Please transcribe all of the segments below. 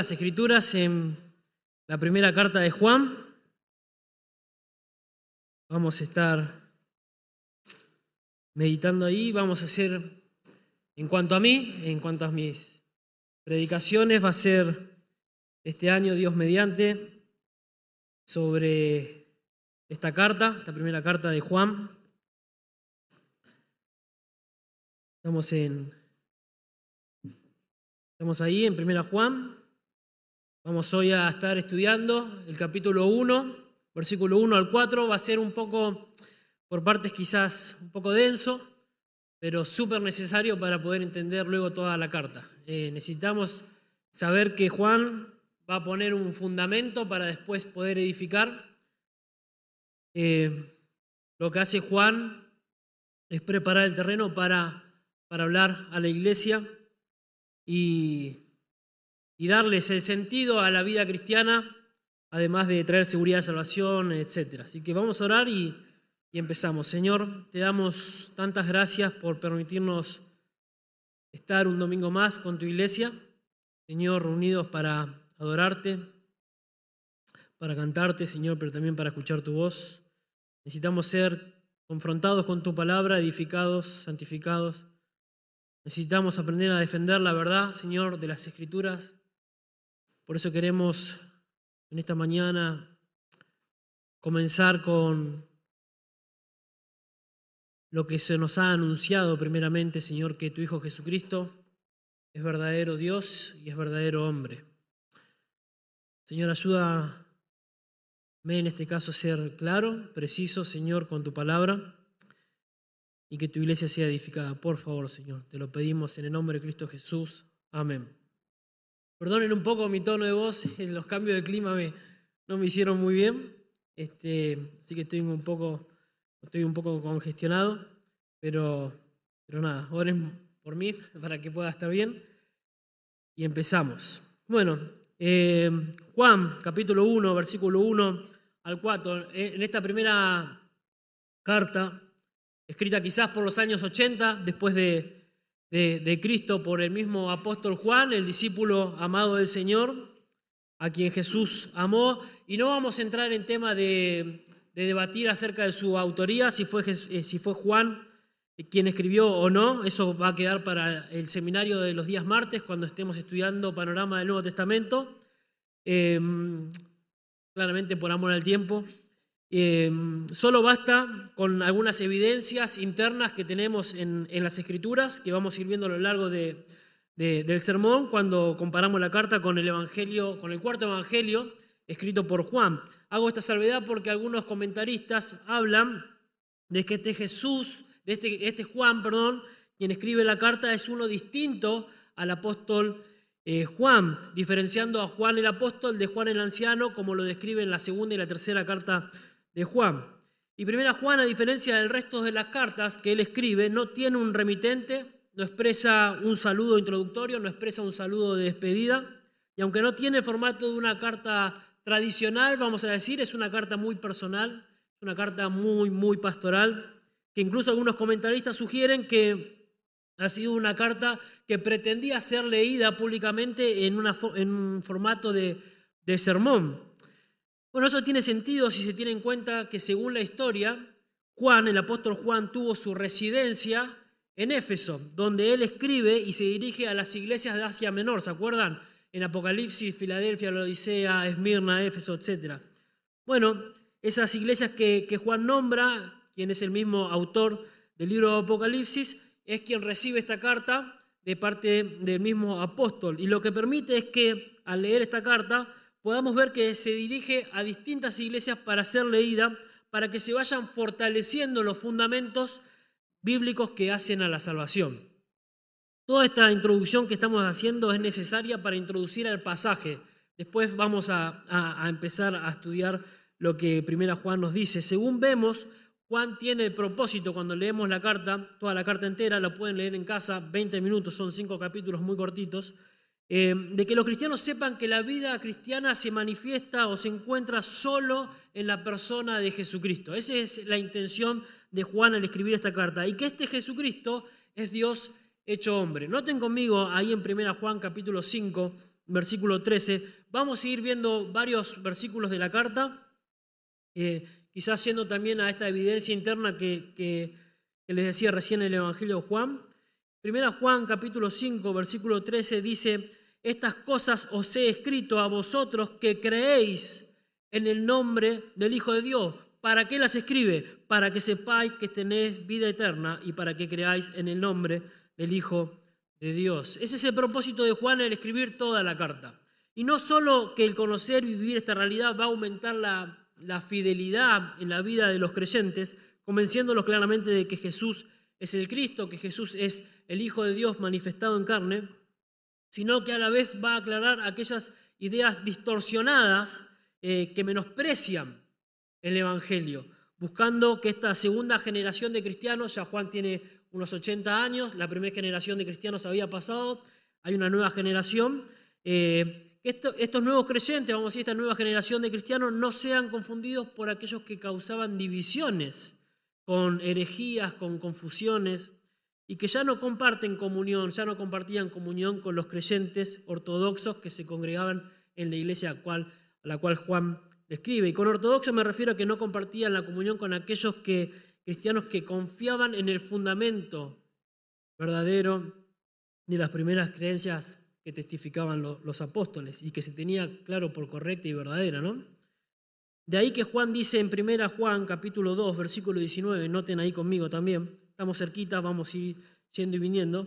las escrituras en la primera carta de Juan. Vamos a estar meditando ahí. Vamos a hacer, en cuanto a mí, en cuanto a mis predicaciones, va a ser este año, Dios mediante, sobre esta carta, esta primera carta de Juan. Estamos en Estamos ahí en Primera Juan. Vamos hoy a estar estudiando el capítulo 1, versículo 1 al 4. Va a ser un poco, por partes quizás un poco denso, pero súper necesario para poder entender luego toda la carta. Eh, necesitamos saber que Juan va a poner un fundamento para después poder edificar. Eh, lo que hace Juan es preparar el terreno para para hablar a la iglesia y, darles el sentido a la vida cristiana, además de traer seguridad, de salvación, etc. Así que vamos a orar y, y empezamos. Señor, te damos tantas gracias por permitirnos estar un domingo más con tu iglesia. Señor, reunidos para adorarte, para cantarte, Señor, pero también para escuchar tu voz. Necesitamos ser confrontados con tu palabra, edificados, santificados. Necesitamos aprender a defender la verdad, Señor, de las Escrituras. Por eso queremos en esta mañana comenzar con lo que se nos ha anunciado primeramente, Señor, que tu Hijo Jesucristo es verdadero Dios y es verdadero hombre. Señor, ayúdame en este caso a ser claro, preciso, Señor, con tu palabra y que tu iglesia sea edificada. Por favor, Señor, te lo pedimos en el nombre de Cristo Jesús. Amén. Perdonen un poco mi tono de voz, los cambios de clima me, no me hicieron muy bien, este, así que estoy un poco, estoy un poco congestionado, pero, pero nada, oren por mí para que pueda estar bien. Y empezamos. Bueno, eh, Juan capítulo 1, versículo 1 al 4, en esta primera carta, escrita quizás por los años 80, después de, de, Cristo, por el mismo apóstol Juan, el discípulo amado del Señor, a quien Jesús amó. Y no vamos a entrar en tema de, debatir acerca de su autoría, si fue, eh, si fue Juan quien escribió o no. Eso va a quedar para el seminario de los días martes, cuando estemos estudiando Panorama del Nuevo Testamento. Em, claramente por amor al tiempo. Em, solo basta con algunas evidencias internas que tenemos en, las escrituras, que vamos a ir viendo a lo largo de, del sermón, cuando comparamos la carta con el Evangelio, con el cuarto Evangelio escrito por Juan. Hago esta salvedad porque algunos comentaristas hablan de que este Jesús, de este, este Juan, perdón, quien escribe la carta es uno distinto al apóstol eh, Juan, diferenciando a Juan el apóstol de Juan el anciano, como lo describe en la segunda y la tercera carta de Juan. Y primera Juan, a diferencia del resto de las cartas que él escribe, no tiene un remitente, no expresa un saludo introductorio, no expresa un saludo de despedida. Y aunque no tiene el formato de una carta tradicional, vamos a decir, es una carta muy personal, una carta muy, muy pastoral, que incluso algunos comentaristas sugieren que ha sido una carta que pretendía ser leída públicamente en, en un formato de, de sermón. Bueno, eso tiene sentido si se tiene en cuenta que según la historia, Juan, el apóstol Juan, tuvo su residencia en Éfeso, donde él escribe y se dirige a las iglesias de Asia Menor, ¿se acuerdan? En Apocalipsis, Filadelfia, la Odisea, Esmirna, Éfeso, etc. Bueno, esas iglesias que, que Juan nombra, quien es el mismo autor del libro de Apocalipsis, es quien recibe esta carta de parte del mismo apóstol. Y lo que permite es que al leer esta carta, podamos ver que se dirige a distintas iglesias para ser leída, para que se vayan fortaleciendo los fundamentos bíblicos que hacen a la salvación. Toda esta introducción que estamos haciendo es necesaria para introducir al pasaje. Después vamos a, empezar a estudiar lo que Primera Juan nos dice. Según vemos, Juan tiene el propósito, cuando leemos la carta, toda la carta entera, la pueden leer en casa, 20 minutos, son cinco capítulos muy cortitos, eh, de que los cristianos sepan que la vida cristiana se manifiesta o se encuentra solo en la persona de Jesucristo. Esa es la intención de Juan al escribir esta carta. Y que este Jesucristo es Dios hecho hombre. Noten conmigo ahí en 1 Juan capítulo 5, versículo 13. Vamos a ir viendo varios versículos de la carta, eh, quizás yendo también a esta evidencia interna que, les decía recién el Evangelio de Juan. 1 Juan capítulo 5, versículo 13 dice, estas cosas os he escrito a vosotros que creéis en el nombre del Hijo de Dios. ¿Para qué las escribe? Para que sepáis que tenéis vida eterna y para que creáis en el nombre del Hijo de Dios. Ese es el propósito de Juan al escribir toda la carta. Y no solo que el conocer y vivir esta realidad va a aumentar la, la fidelidad en la vida de los creyentes, convenciéndolos claramente de que Jesús es el Cristo, que Jesús es el Hijo de Dios manifestado en carne, sino que a la vez va a aclarar aquellas ideas distorsionadas eh, que menosprecian el Evangelio, buscando que esta segunda generación de cristianos, ya Juan tiene unos 80 años, la primera generación de cristianos había pasado, hay una nueva generación, eh, que estos nuevos creyentes, vamos a decir, esta nueva generación de cristianos no sean confundidos por aquellos que causaban divisiones, con herejías, con confusiones, y que ya no comparten comunión, ya no compartían comunión con los creyentes ortodoxos que se congregaban en la iglesia a la cual Juan escribe. Y con ortodoxo me refiero a que no compartían la comunión con aquellos que, cristianos que confiaban en el fundamento verdadero de las primeras creencias que testificaban los, apóstoles y que se tenía claro por correcta y verdadera, ¿no? De ahí que Juan dice en 1 Juan capítulo 2, versículo 19, noten ahí conmigo también, estamos cerquita, vamos a ir yendo y viniendo,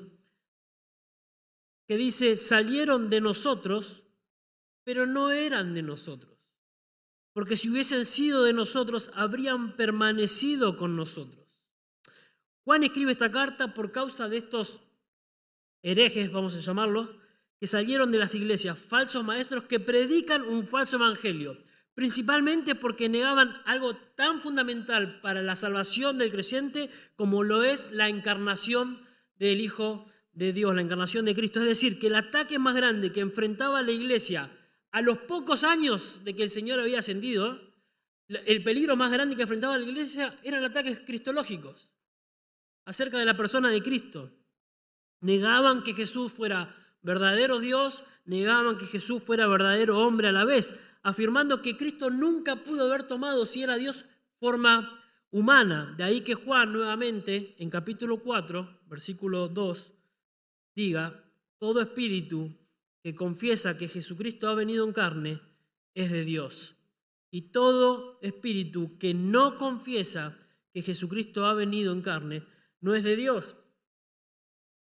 que dice, salieron de nosotros pero no eran de nosotros. Porque si hubiesen sido de nosotros, habrían permanecido con nosotros. Juan escribe esta carta por causa de estos herejes, vamos a llamarlos, que salieron de las iglesias, falsos maestros que predican un falso evangelio, principalmente porque negaban algo tan fundamental para la salvación del creyente como lo es la encarnación del Hijo de Dios, la encarnación de Cristo. Es decir, que el ataque más grande que enfrentaba la iglesia a los pocos años de que el Señor había ascendido, el peligro más grande que enfrentaba la iglesia eran ataques cristológicos acerca de la persona de Cristo. Negaban que Jesús fuera verdadero Dios, negaban que Jesús fuera verdadero hombre a la vez, afirmando que Cristo nunca pudo haber tomado, si era Dios, forma humana. De ahí que Juan nuevamente, en capítulo 4, versículo 2, diga, todo espíritu que confiesa que Jesucristo ha venido en carne es de Dios. Y todo espíritu que no confiesa que Jesucristo ha venido en carne no es de Dios.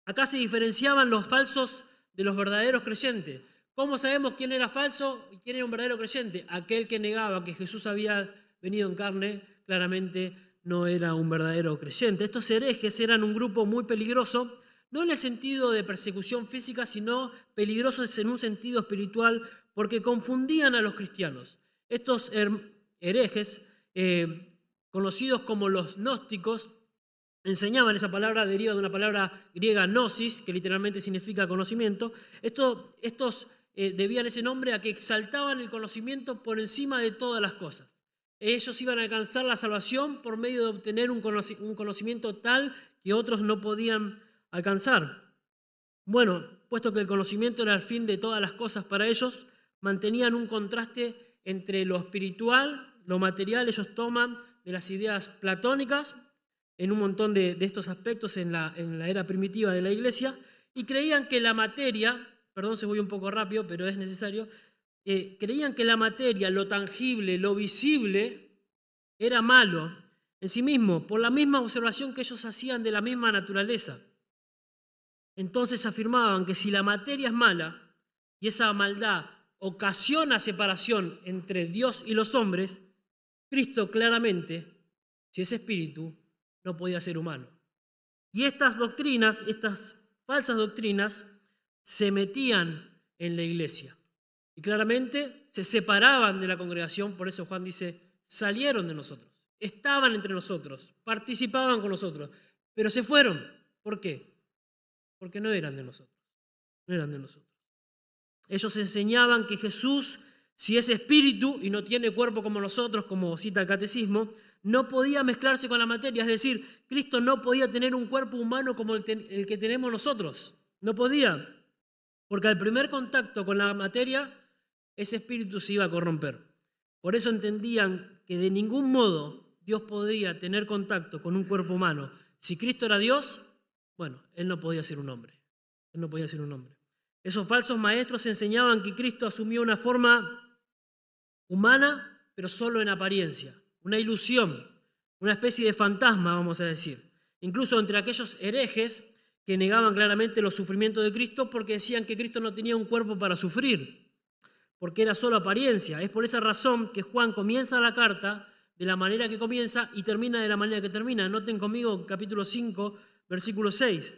Acá se diferenciaban los falsos de los verdaderos creyentes. ¿Cómo sabemos quién era falso y quién era un verdadero creyente? Aquel que negaba que Jesús había venido en carne, claramente no era un verdadero creyente. Estos herejes eran un grupo muy peligroso no en el sentido de persecución física, sino peligrosos en un sentido espiritual, porque confundían a los cristianos. Estos herejes, eh, conocidos como los gnósticos, enseñaban esa palabra, deriva de una palabra griega gnosis, que literalmente significa conocimiento. estos eh, debían ese nombre a que exaltaban el conocimiento por encima de todas las cosas. Ellos iban a alcanzar la salvación por medio de obtener un conocimiento tal que otros no podían alcanzar? Bueno, puesto que el conocimiento era el fin de todas las cosas para ellos, mantenían un contraste entre lo espiritual, lo material, ellos toman de las ideas platónicas en un montón de, estos aspectos en la, en la, era primitiva de la iglesia, y creían que la materia, perdón se voy un poco rápido, pero es necesario, eh, creían que la materia, lo tangible, lo visible, era malo en sí mismo, por la misma observación que ellos hacían de la misma naturaleza. Entonces afirmaban que si la materia es mala y esa maldad ocasiona separación entre Dios y los hombres, Cristo claramente, si es espíritu, no podía ser humano. Y estas doctrinas, estas falsas doctrinas, se metían en la iglesia. Y claramente se separaban de la congregación, por eso Juan dice, salieron de nosotros, estaban entre nosotros, participaban con nosotros, pero se fueron. ¿Por qué? porque no eran de nosotros, no eran de nosotros. Ellos enseñaban que Jesús, si es espíritu y no tiene cuerpo como nosotros, como cita el catecismo, no podía mezclarse con la materia, es decir, Cristo no podía tener un cuerpo humano como el, que tenemos nosotros, no podía, porque al primer contacto con la materia, ese espíritu se iba a corromper. Por eso entendían que de ningún modo Dios podía tener contacto con un cuerpo humano. Si Cristo era Dios, bueno, Él no podía ser un hombre. Él no podía ser un hombre. Esos falsos maestros enseñaban que Cristo asumió una forma humana, pero solo en apariencia, una ilusión, una especie de fantasma, vamos a decir. Incluso entre aquellos herejes que negaban claramente los sufrimientos de Cristo porque decían que Cristo no tenía un cuerpo para sufrir, porque era solo apariencia. Es por esa razón que Juan comienza la carta de la manera que comienza y termina de la manera que termina. Noten conmigo capítulo 5, versículo 6.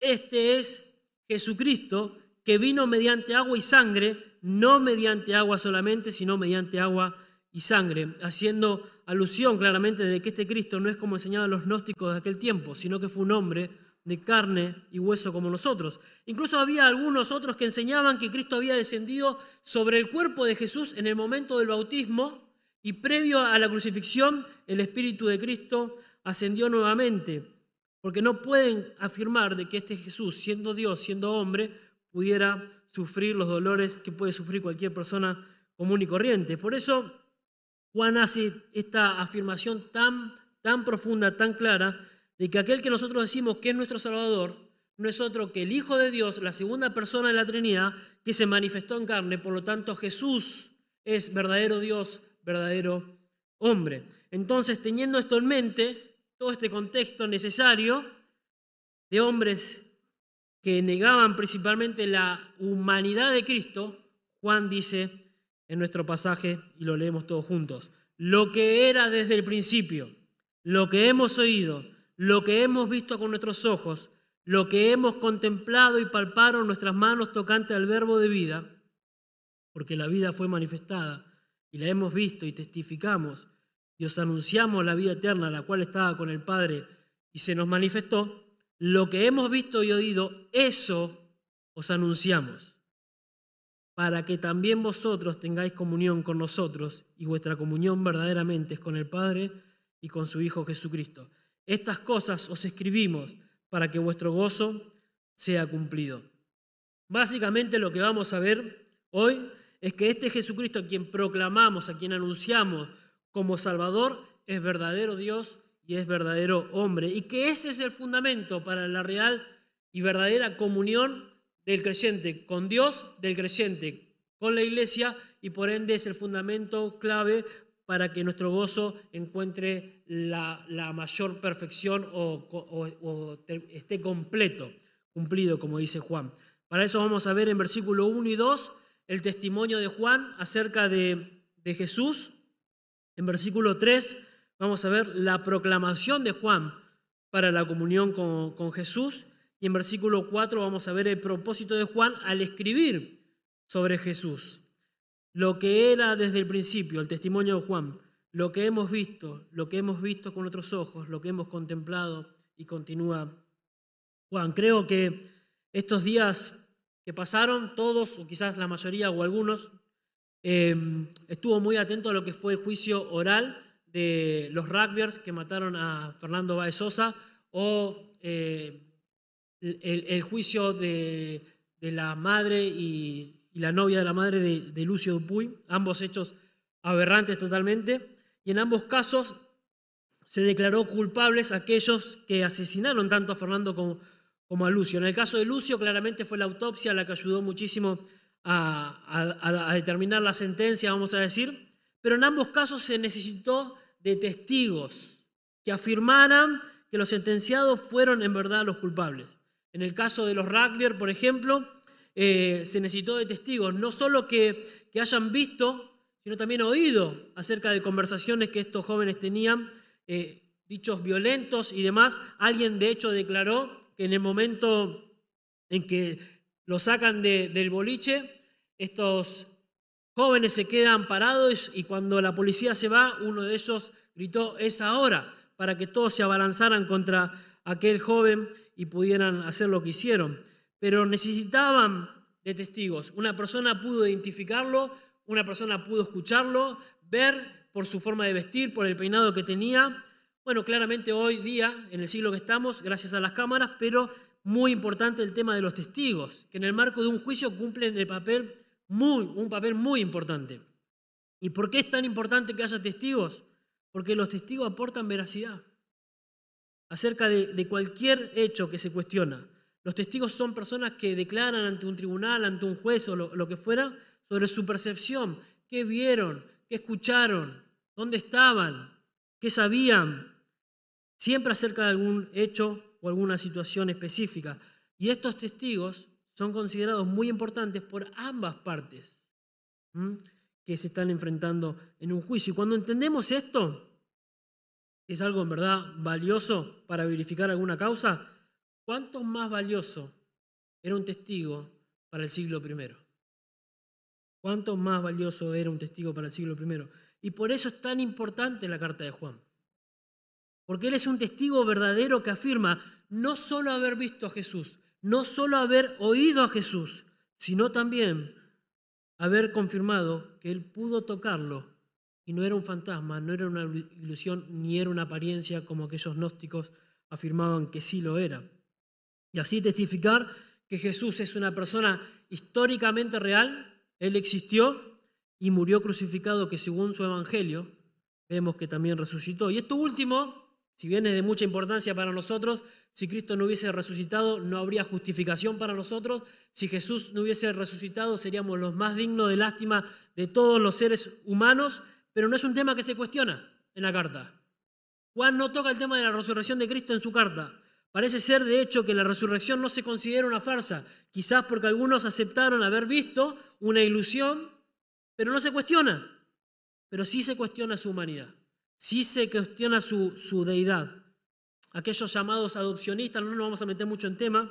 Este es Jesucristo que vino mediante agua y sangre, no mediante agua solamente, sino mediante agua y sangre, haciendo alusión claramente de que este Cristo no es como enseñaban los gnósticos de aquel tiempo, sino que fue un hombre de carne y hueso como nosotros. Incluso había algunos otros que enseñaban que Cristo había descendido sobre el cuerpo de Jesús en el momento del bautismo y previo a la crucifixión el Espíritu de Cristo ascendió nuevamente porque no pueden afirmar de que este Jesús, siendo Dios, siendo hombre, pudiera sufrir los dolores que puede sufrir cualquier persona común y corriente. Por eso Juan hace esta afirmación tan, tan profunda, tan clara, de que aquel que nosotros decimos que es nuestro Salvador no es otro que el Hijo de Dios, la segunda persona de la Trinidad, que se manifestó en carne. Por lo tanto, Jesús es verdadero Dios, verdadero hombre. Entonces, teniendo esto en mente, todo este contexto necesario de hombres que negaban principalmente la humanidad de Cristo, Juan dice en nuestro pasaje, y lo leemos todos juntos, lo que era desde el principio, lo que hemos oído, lo que hemos visto con nuestros ojos, lo que hemos contemplado y palparon nuestras manos tocante al verbo de vida, porque la vida fue manifestada y la hemos visto y testificamos y os anunciamos la vida eterna, la cual estaba con el Padre y se nos manifestó, lo que hemos visto y oído, eso os anunciamos, para que también vosotros tengáis comunión con nosotros y vuestra comunión verdaderamente es con el Padre y con su Hijo Jesucristo. Estas cosas os escribimos para que vuestro gozo sea cumplido. Básicamente lo que vamos a ver hoy es que este Jesucristo a quien proclamamos, a quien anunciamos, como Salvador es verdadero Dios y es verdadero hombre. Y que ese es el fundamento para la real y verdadera comunión del creyente con Dios, del creyente con la iglesia y por ende es el fundamento clave para que nuestro gozo encuentre la, mayor perfección o, esté completo, cumplido, como dice Juan. Para eso vamos a ver en versículo 1 y 2 el testimonio de Juan acerca de, de Jesús en versículo 3 vamos a ver la proclamación de Juan para la comunión con, Jesús. Y en versículo 4 vamos a ver el propósito de Juan al escribir sobre Jesús. Lo que era desde el principio, el testimonio de Juan, lo que hemos visto, lo que hemos visto con otros ojos, lo que hemos contemplado y continúa Juan. Creo que estos días que pasaron, todos, o quizás la mayoría o algunos, Em, estuvo muy atento a lo que fue el juicio oral de los rugbyers que mataron a Fernando Baez Sosa o eh, el, juicio de, la madre y, la novia de la madre de, Lucio Dupuy, ambos hechos aberrantes totalmente, y en ambos casos se declaró culpables aquellos que asesinaron tanto a Fernando como, como a Lucio. En el caso de Lucio, claramente fue la autopsia la que ayudó muchísimo a, determinar la sentencia, vamos a decir, pero en ambos casos se necesitó de testigos que afirmaran que los sentenciados fueron en verdad los culpables. En el caso de los rugby, por ejemplo, eh, se necesitó de testigos, no solo que, que, hayan visto, sino también oído acerca de conversaciones que estos jóvenes tenían, eh, dichos violentos y demás. Alguien de hecho declaró que en el momento en que lo sacan del boliche, estos jóvenes se quedan parados y cuando la policía se va, uno de ellos gritó, es ahora, para que todos se abalanzaran contra aquel joven y pudieran hacer lo que hicieron. Pero necesitaban de testigos. Una persona pudo identificarlo, una persona pudo escucharlo, ver por su forma de vestir, por el peinado que tenía. Bueno, claramente hoy día, en el siglo que estamos, gracias a las cámaras, pero muy importante el tema de los testigos, que en el marco de un juicio cumplen el papel un papel muy importante. ¿Y por qué es tan importante que haya testigos? Porque los testigos aportan veracidad acerca de, cualquier hecho que se cuestiona. Los testigos son personas que declaran ante un tribunal, ante un juez o lo, que fuera, sobre su percepción, qué vieron, qué escucharon, dónde estaban, qué sabían, siempre acerca de algún hecho o alguna situación específica. Y estos testigos son considerados muy importantes por ambas partes que se están enfrentando en un juicio. Y cuando entendemos esto, es algo en verdad valioso para verificar alguna causa, ¿cuánto más valioso era un testigo para el siglo I? ¿Cuánto más valioso era un testigo para el siglo I? Y por eso es tan importante la carta de Juan. Porque él es un testigo verdadero que afirma no solo haber visto a Jesús, no solo haber oído a Jesús, sino también haber confirmado que él pudo tocarlo y no era un fantasma, no era una ilusión, ni era una apariencia como aquellos gnósticos afirmaban que sí lo era. Y así testificar que Jesús es una persona históricamente real, Él existió y murió crucificado, que según su evangelio vemos que también resucitó. Y esto último, si bien es de mucha importancia para nosotros, si Cristo no hubiese resucitado, no habría justificación para nosotros. Si Jesús no hubiese resucitado, seríamos los más dignos de lástima de todos los seres humanos, pero no es un tema que se cuestiona en la carta. Juan no toca el tema de la resurrección de Cristo en su carta. Parece ser, de hecho, que la resurrección no se considera una farsa, quizás porque algunos aceptaron haber visto una ilusión, pero no se cuestiona. Pero sí se cuestiona su humanidad, sí se cuestiona su, deidad aquellos llamados adopcionistas, no nos vamos a meter mucho en tema,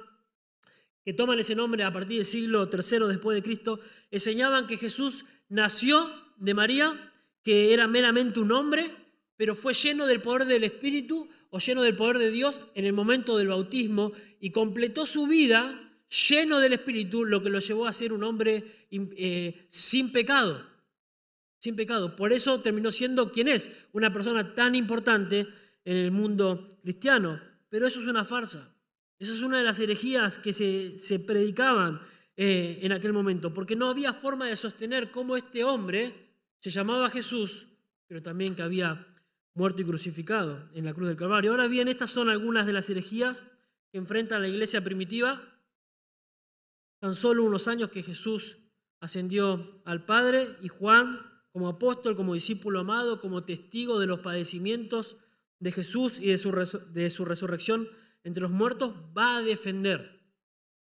que toman ese nombre a partir del siglo III después de Cristo, enseñaban que Jesús nació de María, que era meramente un hombre, pero fue lleno del poder del Espíritu o lleno del poder de Dios en el momento del bautismo y completó su vida lleno del Espíritu, lo que lo llevó a ser un hombre eh, sin pecado. Sin pecado. Por eso terminó siendo quien es, una persona tan importante en el mundo cristiano. Pero eso es una farsa. Esa es una de las herejías que se, predicaban eh, en aquel momento, porque no había forma de sostener cómo este hombre se llamaba Jesús, pero también que había muerto y crucificado en la cruz del Calvario. Ahora bien, estas son algunas de las herejías que enfrenta la iglesia primitiva. Tan solo unos años que Jesús ascendió al Padre y Juan, como apóstol, como discípulo amado, como testigo de los padecimientos de Jesús y de su, de su resurrección entre los muertos, va a defender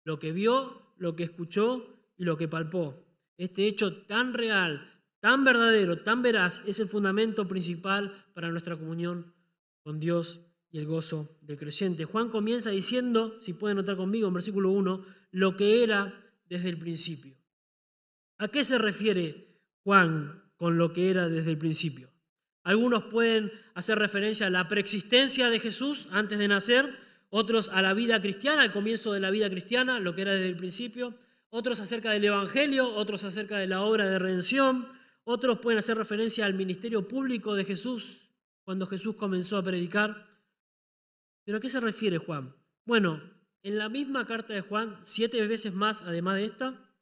lo que vio, lo que escuchó y lo que palpó. Este hecho tan real, tan verdadero, tan veraz, es el fundamento principal para nuestra comunión con Dios y el gozo del creyente. Juan comienza diciendo, si pueden notar conmigo en versículo 1, lo que era desde el principio. ¿A qué se refiere Juan con lo que era desde el principio? Algunos pueden hacer referencia a la preexistencia de Jesús antes de nacer, otros a la vida cristiana, al comienzo de la vida cristiana, lo que era desde el principio, otros acerca del Evangelio, otros acerca de la obra de redención, otros pueden hacer referencia al ministerio público de Jesús, cuando Jesús comenzó a predicar. ¿Pero a qué se refiere Juan? Bueno, en la misma carta de Juan, siete veces más, además de esta,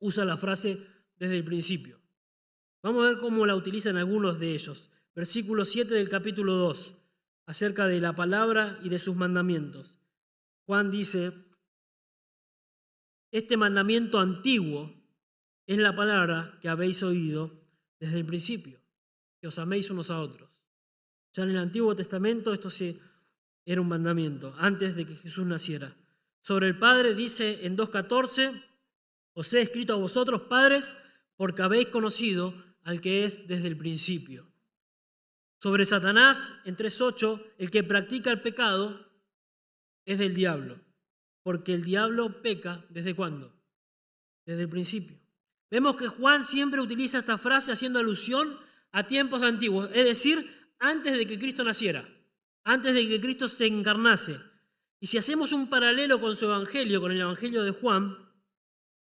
usa la frase desde el principio. Vamos a ver cómo la utilizan algunos de ellos versículo 7 del capítulo 2, acerca de la palabra y de sus mandamientos. Juan dice, este mandamiento antiguo es la palabra que habéis oído desde el principio, que os améis unos a otros. Ya en el Antiguo Testamento esto sí era un mandamiento, antes de que Jesús naciera. Sobre el Padre dice en 2.14, os he escrito a vosotros, padres, porque habéis conocido al que es desde el principio. Sobre Satanás, en 3.8, el que practica el pecado es del diablo, porque el diablo peca desde cuándo? Desde el principio. Vemos que Juan siempre utiliza esta frase haciendo alusión a tiempos antiguos, es decir, antes de que Cristo naciera, antes de que Cristo se encarnase. Y si hacemos un paralelo con su evangelio, con el evangelio de Juan,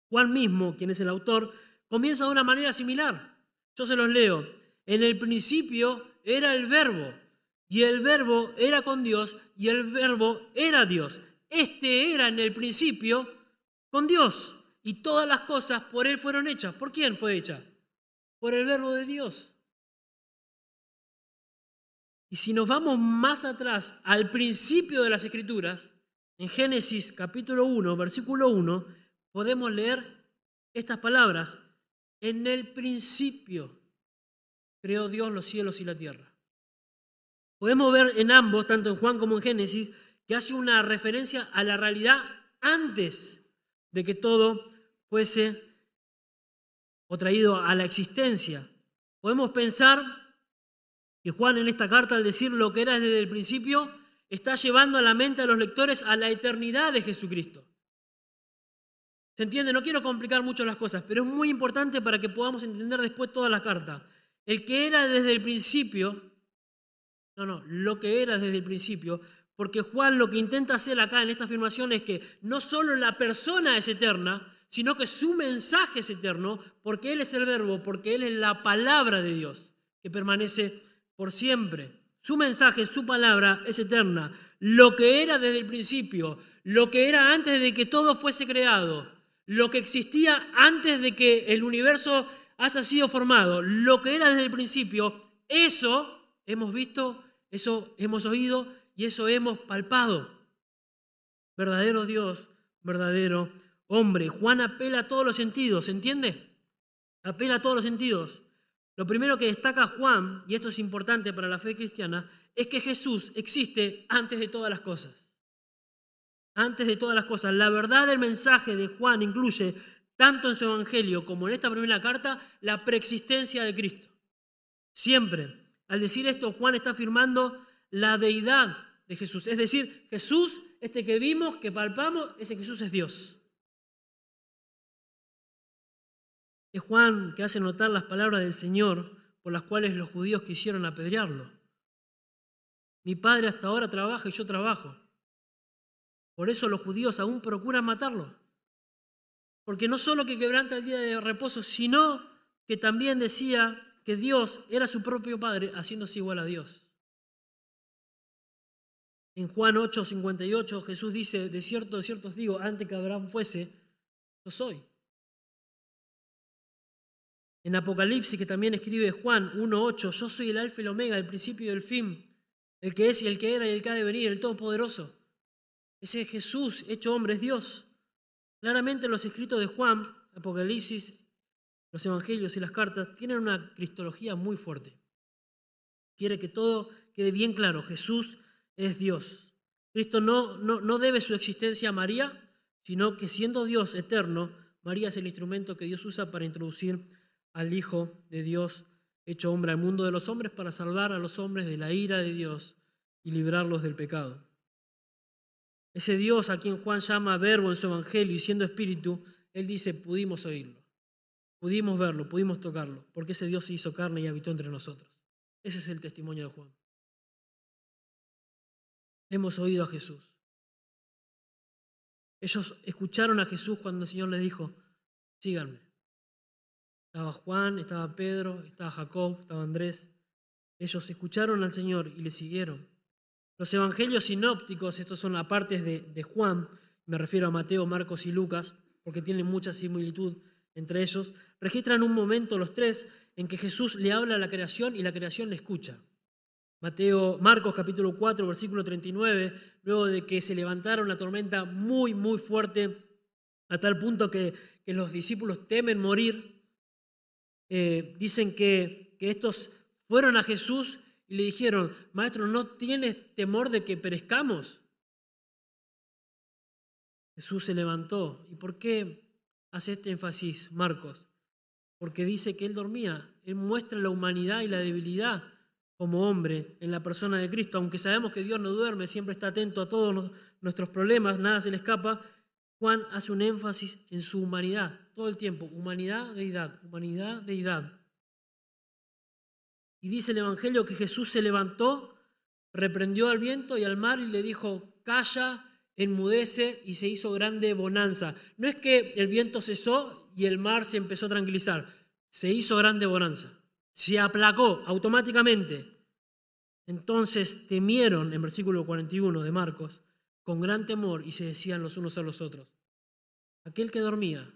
Juan mismo, quien es el autor, comienza de una manera similar. Yo se los leo. En el principio era el verbo, y el verbo era con Dios, y el verbo era Dios. Este era en el principio con Dios, y todas las cosas por Él fueron hechas. ¿Por quién fue hecha? Por el verbo de Dios. Y si nos vamos más atrás, al principio de las Escrituras, en Génesis capítulo 1, versículo 1, podemos leer estas palabras. En el principio creó Dios los cielos y la tierra. Podemos ver en ambos, tanto en Juan como en Génesis, que hace una referencia a la realidad antes de que todo fuese o traído a la existencia. Podemos pensar que Juan en esta carta, al decir lo que era desde el principio, está llevando a la mente de los lectores a la eternidad de Jesucristo. ¿Se entiende? No quiero complicar mucho las cosas, pero es muy importante para que podamos entender después toda la carta. El que era desde el principio, no, no, lo que era desde el principio, porque Juan lo que intenta hacer acá en esta afirmación es que no solo la persona es eterna, sino que su mensaje es eterno, porque Él es el verbo, porque Él es la palabra de Dios, que permanece por siempre. Su mensaje, su palabra es eterna. Lo que era desde el principio, lo que era antes de que todo fuese creado, lo que existía antes de que el universo haya sido formado, lo que era desde el principio, eso hemos visto, eso hemos oído y eso hemos palpado. Verdadero Dios, verdadero hombre. Juan apela a todos los sentidos, ¿entiende? Apela a todos los sentidos. Lo primero que destaca Juan, y esto es importante para la fe cristiana, es que Jesús existe antes de todas las cosas antes de todas las cosas. La verdad del mensaje de Juan incluye, tanto en su Evangelio como en esta primera carta, la preexistencia de Cristo. Siempre. Al decir esto, Juan está afirmando la deidad de Jesús. Es decir, Jesús, este que vimos, que palpamos, ese Jesús es Dios. Es Juan que hace notar las palabras del Señor por las cuales los judíos quisieron apedrearlo. Mi padre hasta ahora trabaja y yo trabajo. Por eso los judíos aún procuran matarlo. Porque no solo que quebranta el día de reposo, sino que también decía que Dios era su propio Padre, haciéndose igual a Dios. En Juan 8, 58, Jesús dice, de cierto, de cierto os digo, antes que Abraham fuese, yo soy. En Apocalipsis, que también escribe Juan 1.8, yo soy el alfa y el omega, el principio y el fin, el que es y el que era y el que ha de venir, el todopoderoso. Ese Jesús hecho hombre es Dios. Claramente los escritos de Juan, Apocalipsis, los evangelios y las cartas tienen una cristología muy fuerte. Quiere que todo quede bien claro. Jesús es Dios. Cristo no, no, no debe su existencia a María, sino que siendo Dios eterno, María es el instrumento que Dios usa para introducir al Hijo de Dios hecho hombre al mundo de los hombres para salvar a los hombres de la ira de Dios y librarlos del pecado. Ese Dios a quien Juan llama verbo en su evangelio y siendo espíritu, él dice, pudimos oírlo, pudimos verlo, pudimos tocarlo, porque ese Dios se hizo carne y habitó entre nosotros. Ese es el testimonio de Juan. Hemos oído a Jesús. Ellos escucharon a Jesús cuando el Señor les dijo, síganme. Estaba Juan, estaba Pedro, estaba Jacob, estaba Andrés. Ellos escucharon al Señor y le siguieron. Los evangelios sinópticos, estos son las partes de, Juan, me refiero a Mateo, Marcos y Lucas, porque tienen mucha similitud entre ellos, registran un momento los tres en que Jesús le habla a la creación y la creación le escucha. Mateo, Marcos capítulo 4, versículo 39, luego de que se levantara una tormenta muy, muy fuerte, a tal punto que, los discípulos temen morir, eh, dicen que, que estos fueron a Jesús y le dijeron, maestro, ¿no tienes temor de que perezcamos? Jesús se levantó. ¿Y por qué hace este énfasis Marcos? Porque dice que él dormía. Él muestra la humanidad y la debilidad como hombre en la persona de Cristo. Aunque sabemos que Dios no duerme, siempre está atento a todos nuestros problemas, nada se le escapa. Juan hace un énfasis en su humanidad todo el tiempo. Humanidad, deidad, humanidad, deidad. Y dice el Evangelio que Jesús se levantó, reprendió al viento y al mar y le dijo, calla, enmudece y se hizo grande bonanza. No es que el viento cesó y el mar se empezó a tranquilizar, se hizo grande bonanza. se aplacó automáticamente. Entonces temieron, en versículo 41 de Marcos, con gran temor y se decían los unos a los otros, aquel que dormía,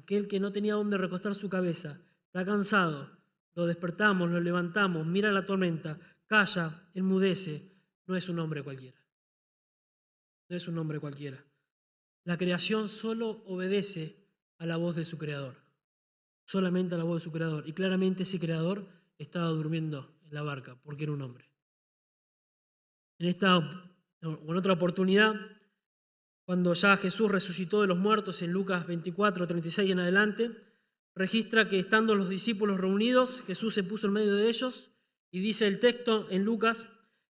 aquel que no tenía dónde recostar su cabeza, está cansado, lo despertamos, lo levantamos, mira la tormenta, calla, enmudece, no es un hombre cualquiera. No es un hombre cualquiera. La creación solo obedece a la voz de su creador. Solamente a la voz de su creador. Y claramente ese creador estaba durmiendo en la barca porque era un hombre. En esta o en otra oportunidad, cuando ya Jesús resucitó de los muertos en Lucas 24, 36 en adelante, registra que estando los discípulos reunidos, Jesús se puso en medio de ellos y dice el texto en Lucas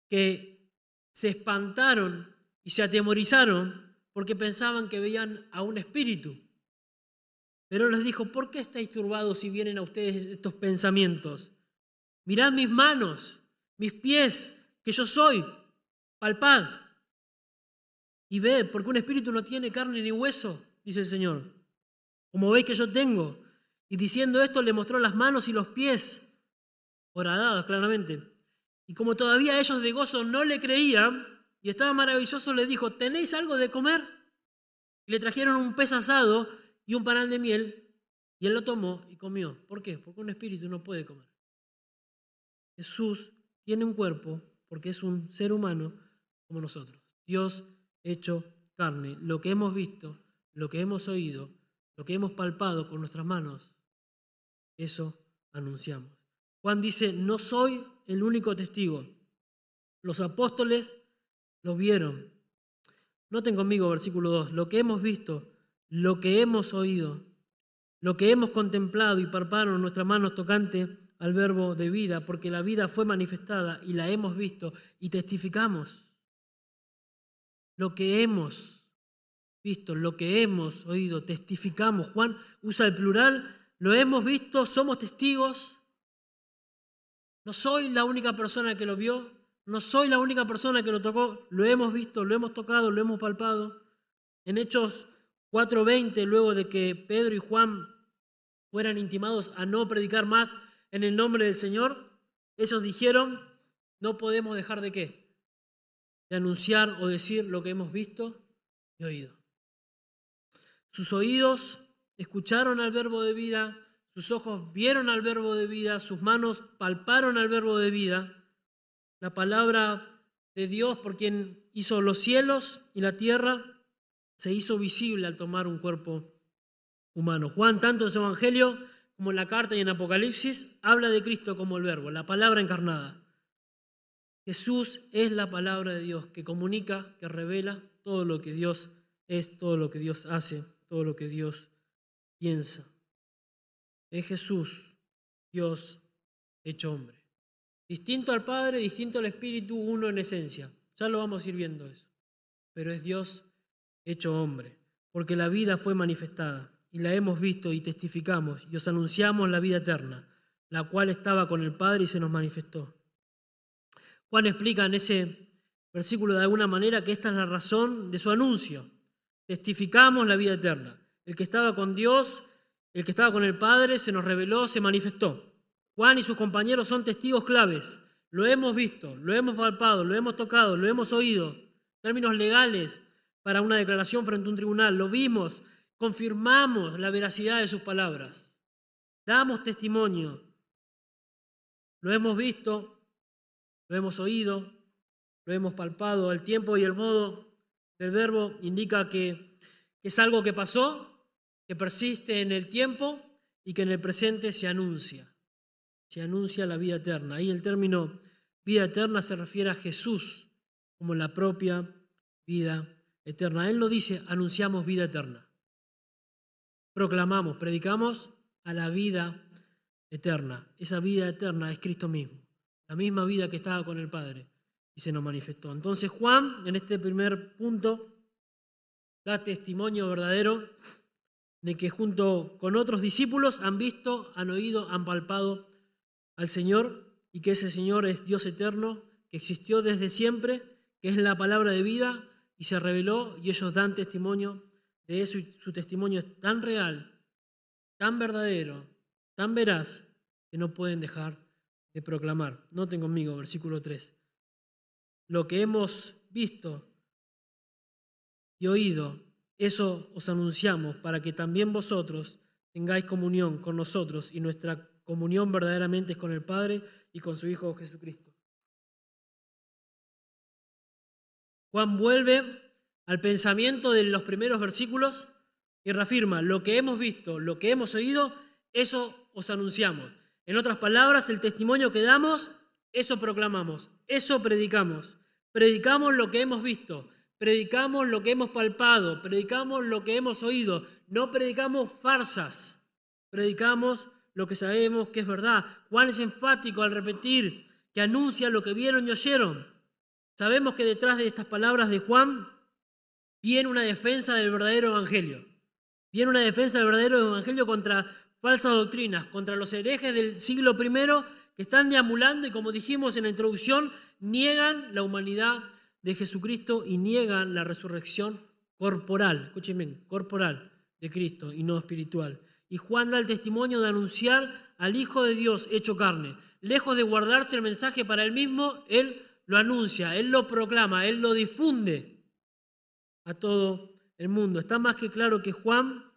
que se espantaron y se atemorizaron porque pensaban que veían a un espíritu. Pero les dijo, ¿por qué estáis turbados si vienen a ustedes estos pensamientos? Mirad mis manos, mis pies, que yo soy, palpad. Y ved, porque un espíritu no tiene carne ni hueso, dice el Señor, como veis que yo tengo. Y diciendo esto le mostró las manos y los pies, horadados claramente. Y como todavía ellos de gozo no le creían, y estaba maravilloso, le dijo, ¿tenéis algo de comer? Y le trajeron un pez asado y un panal de miel, y él lo tomó y comió. ¿Por qué? Porque un espíritu no puede comer. Jesús tiene un cuerpo porque es un ser humano como nosotros. Dios hecho carne. Lo que hemos visto, lo que hemos oído, lo que hemos palpado con nuestras manos, eso anunciamos. Juan dice, no soy el único testigo. Los apóstoles lo vieron. Noten conmigo versículo 2, lo que hemos visto, lo que hemos oído, lo que hemos contemplado y palparon nuestras manos tocante al verbo de vida, porque la vida fue manifestada y la hemos visto y testificamos. Lo que hemos visto, lo que hemos oído, testificamos. Juan usa el plural lo hemos visto, somos testigos. No soy la única persona que lo vio, no soy la única persona que lo tocó, lo hemos visto, lo hemos tocado, lo hemos palpado. En Hechos 4:20, luego de que Pedro y Juan fueran intimados a no predicar más en el nombre del Señor, ellos dijeron, no podemos dejar de qué? De anunciar o decir lo que hemos visto y oído. Sus oídos escucharon al verbo de vida, sus ojos vieron al verbo de vida, sus manos palparon al verbo de vida. La palabra de Dios, por quien hizo los cielos y la tierra, se hizo visible al tomar un cuerpo humano. Juan, tanto en su Evangelio como en la carta y en Apocalipsis, habla de Cristo como el verbo, la palabra encarnada. Jesús es la palabra de Dios que comunica, que revela todo lo que Dios es, todo lo que Dios hace, todo lo que Dios piensa. Es Jesús, Dios hecho hombre. Distinto al Padre, distinto al Espíritu, uno en esencia. Ya lo vamos a ir viendo eso. Pero es Dios hecho hombre, porque la vida fue manifestada y la hemos visto y testificamos y os anunciamos la vida eterna, la cual estaba con el Padre y se nos manifestó. Juan explica en ese versículo de alguna manera que esta es la razón de su anuncio. Testificamos la vida eterna. El que estaba con Dios, el que estaba con el Padre, se nos reveló, se manifestó. Juan y sus compañeros son testigos claves. Lo hemos visto, lo hemos palpado, lo hemos tocado, lo hemos oído. Términos legales para una declaración frente a un tribunal. Lo vimos, confirmamos la veracidad de sus palabras. Damos testimonio. Lo hemos visto, lo hemos oído, lo hemos palpado. El tiempo y el modo del verbo indica que es algo que pasó, que persiste en el tiempo y que en el presente se anuncia. Se anuncia la vida eterna. Ahí el término vida eterna se refiere a Jesús como la propia vida eterna. Él no dice anunciamos vida eterna. Proclamamos, predicamos a la vida eterna. Esa vida eterna es Cristo mismo, la misma vida que estaba con el Padre y se nos manifestó. Entonces Juan, en este primer punto, da testimonio verdadero de que junto con otros discípulos han visto, han oído, han palpado al Señor y que ese Señor es Dios eterno, que existió desde siempre, que es la palabra de vida y se reveló y ellos dan testimonio de eso y su testimonio es tan real, tan verdadero, tan veraz, que no pueden dejar de proclamar. Noten conmigo, versículo 3. Lo que hemos visto y oído, eso os anunciamos para que también vosotros tengáis comunión con nosotros y nuestra comunión verdaderamente es con el Padre y con su Hijo Jesucristo. Juan vuelve al pensamiento de los primeros versículos y reafirma, lo que hemos visto, lo que hemos oído, eso os anunciamos. En otras palabras, el testimonio que damos, eso proclamamos, eso predicamos. Predicamos lo que hemos visto, predicamos lo que hemos palpado, predicamos lo que hemos oído, no predicamos farsas, predicamos lo que sabemos que es verdad. Juan es enfático al repetir que anuncia lo que vieron y oyeron. Sabemos que detrás de estas palabras de Juan viene una defensa del verdadero evangelio. Viene una defensa del verdadero evangelio contra falsas doctrinas, contra los herejes del siglo I que están deambulando y como dijimos en la introducción, niegan la humanidad de Jesucristo y niegan la resurrección corporal, escuchen bien, corporal de Cristo y no espiritual. Y Juan da el testimonio de anunciar al Hijo de Dios hecho carne. Lejos de guardarse el mensaje para él mismo, él lo anuncia, él lo proclama, él lo difunde a todo el mundo. Está más que claro que Juan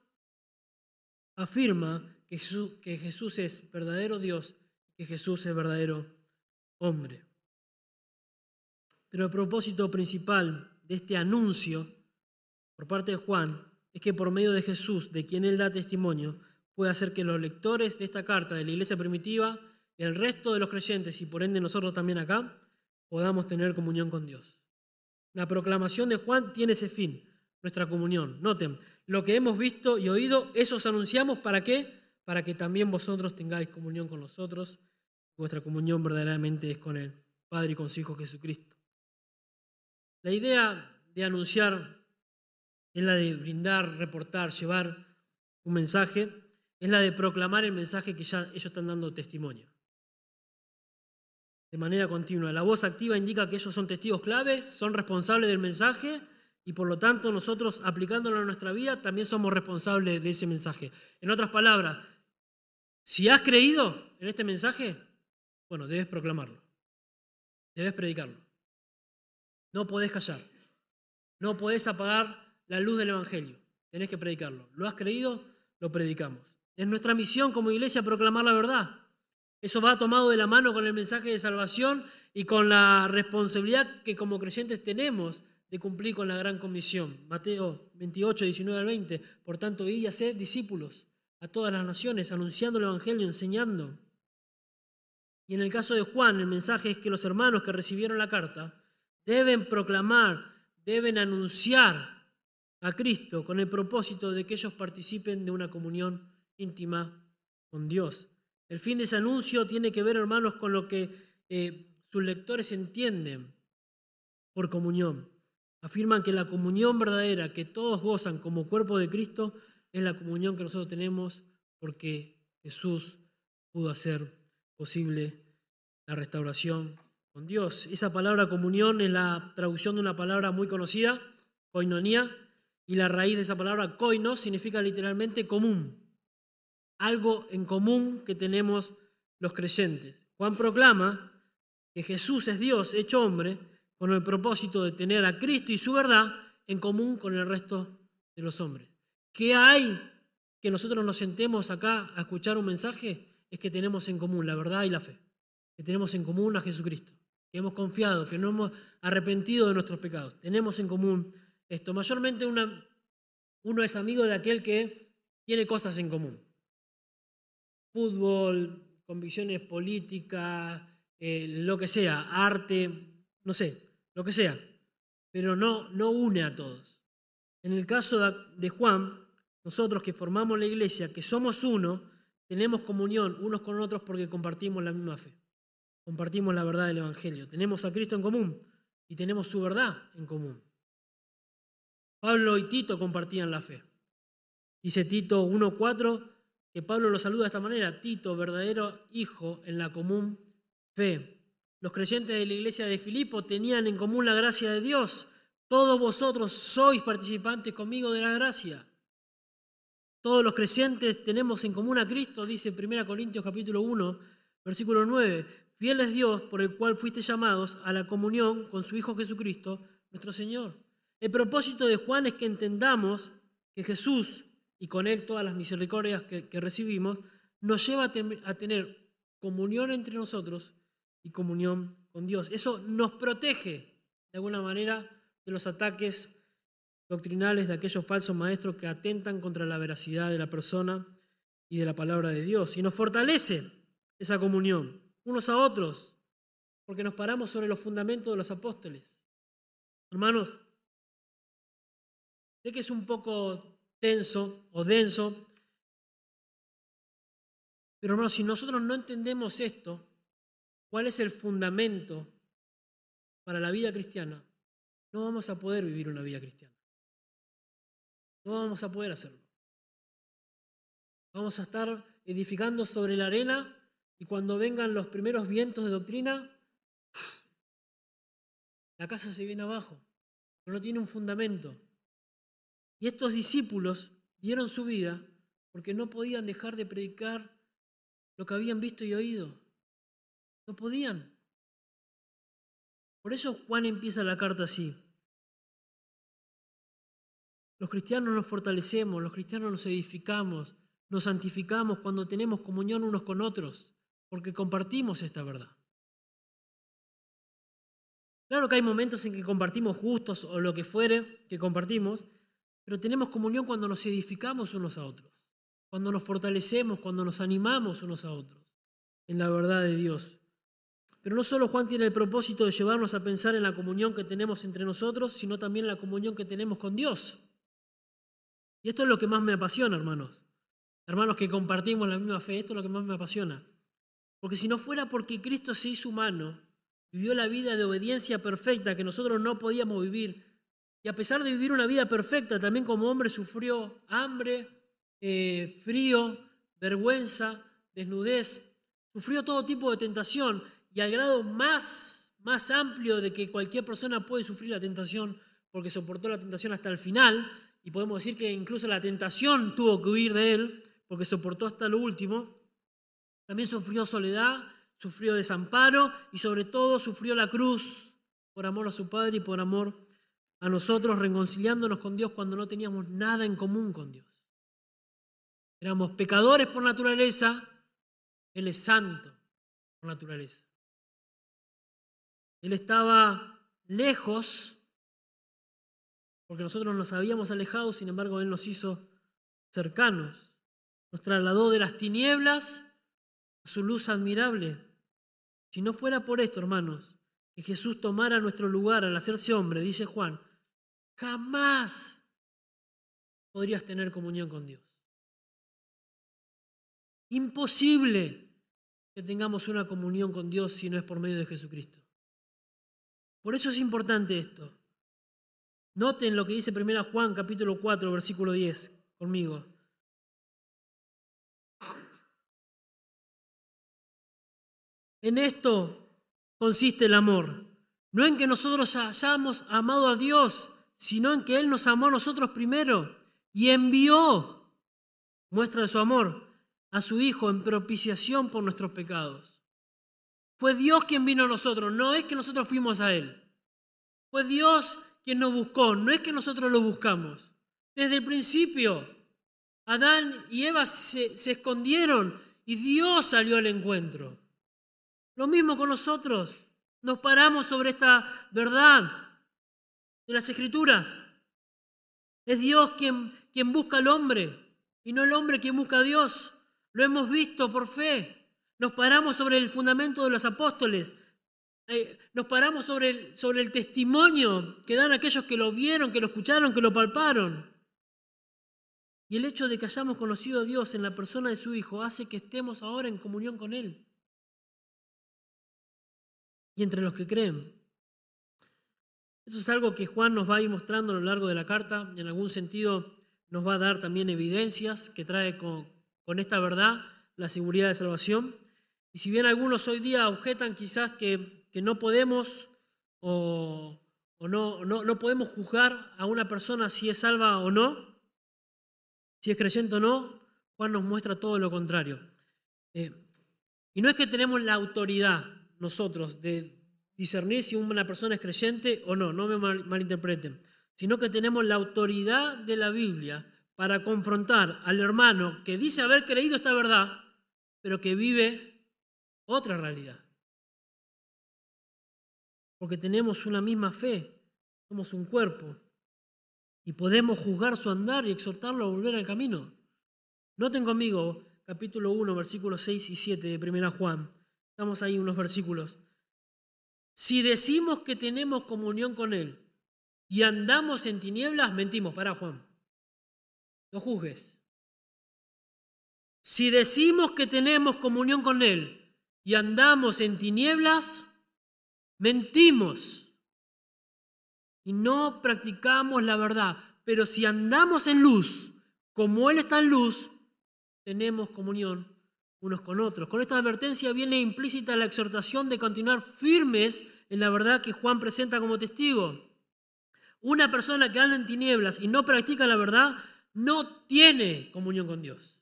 afirma que Jesús, es verdadero Dios, que Jesús es verdadero hombre. Pero el propósito principal de este anuncio por parte de Juan es que por medio de Jesús, de quien él da testimonio, puede hacer que los lectores de esta carta de la iglesia primitiva y el resto de los creyentes, y por ende nosotros también acá, podamos tener comunión con Dios. La proclamación de Juan tiene ese fin, nuestra comunión. Noten, lo que hemos visto y oído, eso os anunciamos, ¿para qué? Para que también vosotros tengáis comunión con nosotros. Vuestra comunión verdaderamente es con el Padre y con su Hijo Jesucristo. La idea de anunciar es la de brindar, reportar, llevar un mensaje, es la de proclamar el mensaje que ya ellos están dando testimonio. De manera continua. La voz activa indica que ellos son testigos claves, son responsables del mensaje y por lo tanto nosotros aplicándolo a nuestra vida también somos responsables de ese mensaje. En otras palabras, si has creído en este mensaje, bueno, debes proclamarlo, debes predicarlo. No podés callar. No podés apagar la luz del Evangelio. Tenés que predicarlo. ¿Lo has creído? Lo predicamos. Es nuestra misión como iglesia proclamar la verdad. Eso va tomado de la mano con el mensaje de salvación y con la responsabilidad que como creyentes tenemos de cumplir con la gran comisión. Mateo 28, 19 al 20. Por tanto, y a discípulos a todas las naciones, anunciando el Evangelio, enseñando. Y en el caso de Juan, el mensaje es que los hermanos que recibieron la carta deben proclamar, deben anunciar a Cristo con el propósito de que ellos participen de una comunión íntima con Dios. El fin de ese anuncio tiene que ver, hermanos, con lo que eh, sus lectores entienden por comunión. Afirman que la comunión verdadera que todos gozan como cuerpo de Cristo es la comunión que nosotros tenemos porque Jesús pudo hacer posible la restauración con Dios. Esa palabra comunión es la traducción de una palabra muy conocida, koinonía, y la raíz de esa palabra koinos significa literalmente común, algo en común que tenemos los creyentes. Juan proclama que Jesús es Dios hecho hombre con el propósito de tener a Cristo y su verdad en común con el resto de los hombres. ¿Qué hay que nosotros nos sentemos acá a escuchar un mensaje? Es que tenemos en común la verdad y la fe, que tenemos en común a Jesucristo que hemos confiado, que no hemos arrepentido de nuestros pecados. Tenemos en común esto. Mayormente uno es amigo de aquel que tiene cosas en común. Fútbol, convicciones políticas, eh, lo que sea, arte, no sé, lo que sea. Pero no, no une a todos. En el caso de Juan, nosotros que formamos la iglesia, que somos uno, tenemos comunión unos con otros porque compartimos la misma fe compartimos la verdad del Evangelio. Tenemos a Cristo en común y tenemos su verdad en común. Pablo y Tito compartían la fe. Dice Tito 1.4 que Pablo lo saluda de esta manera, Tito, verdadero hijo en la común fe. Los creyentes de la iglesia de Filipo tenían en común la gracia de Dios. Todos vosotros sois participantes conmigo de la gracia. Todos los creyentes tenemos en común a Cristo, dice 1 Corintios capítulo 1, versículo 9. Fiel es Dios por el cual fuiste llamados a la comunión con su Hijo Jesucristo, nuestro Señor. El propósito de Juan es que entendamos que Jesús, y con él todas las misericordias que, recibimos, nos lleva a, a tener comunión entre nosotros y comunión con Dios. Eso nos protege de alguna manera de los ataques doctrinales de aquellos falsos maestros que atentan contra la veracidad de la persona y de la palabra de Dios. Y nos fortalece esa comunión unos a otros, porque nos paramos sobre los fundamentos de los apóstoles. Hermanos, sé que es un poco tenso o denso, pero hermanos, si nosotros no entendemos esto, cuál es el fundamento para la vida cristiana, no vamos a poder vivir una vida cristiana. No vamos a poder hacerlo. Vamos a estar edificando sobre la arena y cuando vengan los primeros vientos de doctrina, la casa se viene abajo, no tiene un fundamento. Y estos discípulos dieron su vida porque no podían dejar de predicar lo que habían visto y oído. No podían. Por eso Juan empieza la carta así. Los cristianos nos fortalecemos, los cristianos nos edificamos, nos santificamos cuando tenemos comunión unos con otros, porque compartimos esta verdad. Claro que hay momentos en que compartimos gustos o lo que fuere que compartimos, pero tenemos comunión cuando nos edificamos unos a otros, cuando nos fortalecemos, cuando nos animamos unos a otros en la verdad de Dios. Pero no solo Juan tiene el propósito de llevarnos a pensar en la comunión que tenemos entre nosotros, sino también en la comunión que tenemos con Dios. Y esto es lo que más me apasiona, hermanos. Hermanos que compartimos la misma fe, esto es lo que más me apasiona. Porque si no fuera porque Cristo se hizo humano, vivió la vida de obediencia perfecta que nosotros no podíamos vivir, y a pesar de vivir una vida perfecta, también como hombre sufrió hambre, eh, frío, vergüenza, desnudez, sufrió todo tipo de tentación, y al grado más, más amplio de que cualquier persona puede sufrir la tentación, porque soportó la tentación hasta el final, y podemos decir que incluso la tentación tuvo que huir de él porque soportó hasta lo último. También sufrió soledad, sufrió desamparo y sobre todo sufrió la cruz por amor a su Padre y por amor a nosotros, reconciliándonos con Dios cuando no teníamos nada en común con Dios. Éramos pecadores por naturaleza, Él es santo por naturaleza. Él estaba lejos porque nosotros nos habíamos alejado, sin embargo Él nos hizo cercanos, nos trasladó de las tinieblas a su luz admirable. Si no fuera por esto, hermanos, que Jesús tomara nuestro lugar al hacerse hombre, dice Juan, jamás podrías tener comunión con Dios. Imposible que tengamos una comunión con Dios si no es por medio de Jesucristo. Por eso es importante esto. Noten lo que dice 1 Juan capítulo 4, versículo 10 conmigo. En esto consiste el amor, no en que nosotros hayamos amado a Dios, sino en que Él nos amó a nosotros primero y envió muestra de su amor a su Hijo en propiciación por nuestros pecados. Fue Dios quien vino a nosotros, no es que nosotros fuimos a Él. Fue Dios quien nos buscó, no es que nosotros lo buscamos. Desde el principio, Adán y Eva se, escondieron y Dios salió al encuentro. Lo mismo con nosotros. Nos paramos sobre esta verdad de las Escrituras. Es Dios quien busca al hombre y no el hombre quien busca a Dios. Lo hemos visto por fe. Nos paramos sobre el fundamento de los apóstoles. Eh, nos paramos sobre el, testimonio que dan aquellos que lo vieron, que lo escucharon, que lo palparon. Y el hecho de que hayamos conocido a Dios en la persona de su Hijo hace que estemos ahora en comunión con Él. Y entre los que creen. Eso es algo que Juan nos va a ir mostrando a lo largo de la carta. En algún sentido nos va a dar también evidencias que trae con, con esta verdad la seguridad de salvación. Y si bien algunos hoy día objetan quizás que que no podemos o, no, no, no podemos juzgar a una persona si es salva o no. si es creyente o no, Juan nos muestra todo lo contrario. Eh, y no es que tenemos la autoridad nosotros de discernir si una persona es creyente o no, no me malinterpreten, sino que tenemos la autoridad de la Biblia para confrontar al hermano que dice haber creído esta verdad, pero que vive otra realidad. Porque tenemos una misma fe, somos un cuerpo, y podemos juzgar su andar y exhortarlo a volver al camino. Noten conmigo capítulo 1, versículos 6 y 7 de 1 Juan. Estamos ahí unos versículos. Si decimos que tenemos comunión con Él y andamos en tinieblas, mentimos. Para Juan. No juzgues. Si decimos que tenemos comunión con Él y andamos en tinieblas, mentimos y no practicamos la verdad. Pero si andamos en luz, como Él está en luz, tenemos comunión unos con otros. Con esta advertencia viene implícita la exhortación de continuar firmes en la verdad que Juan presenta como testigo. Una persona que anda en tinieblas y no practica la verdad no tiene comunión con Dios.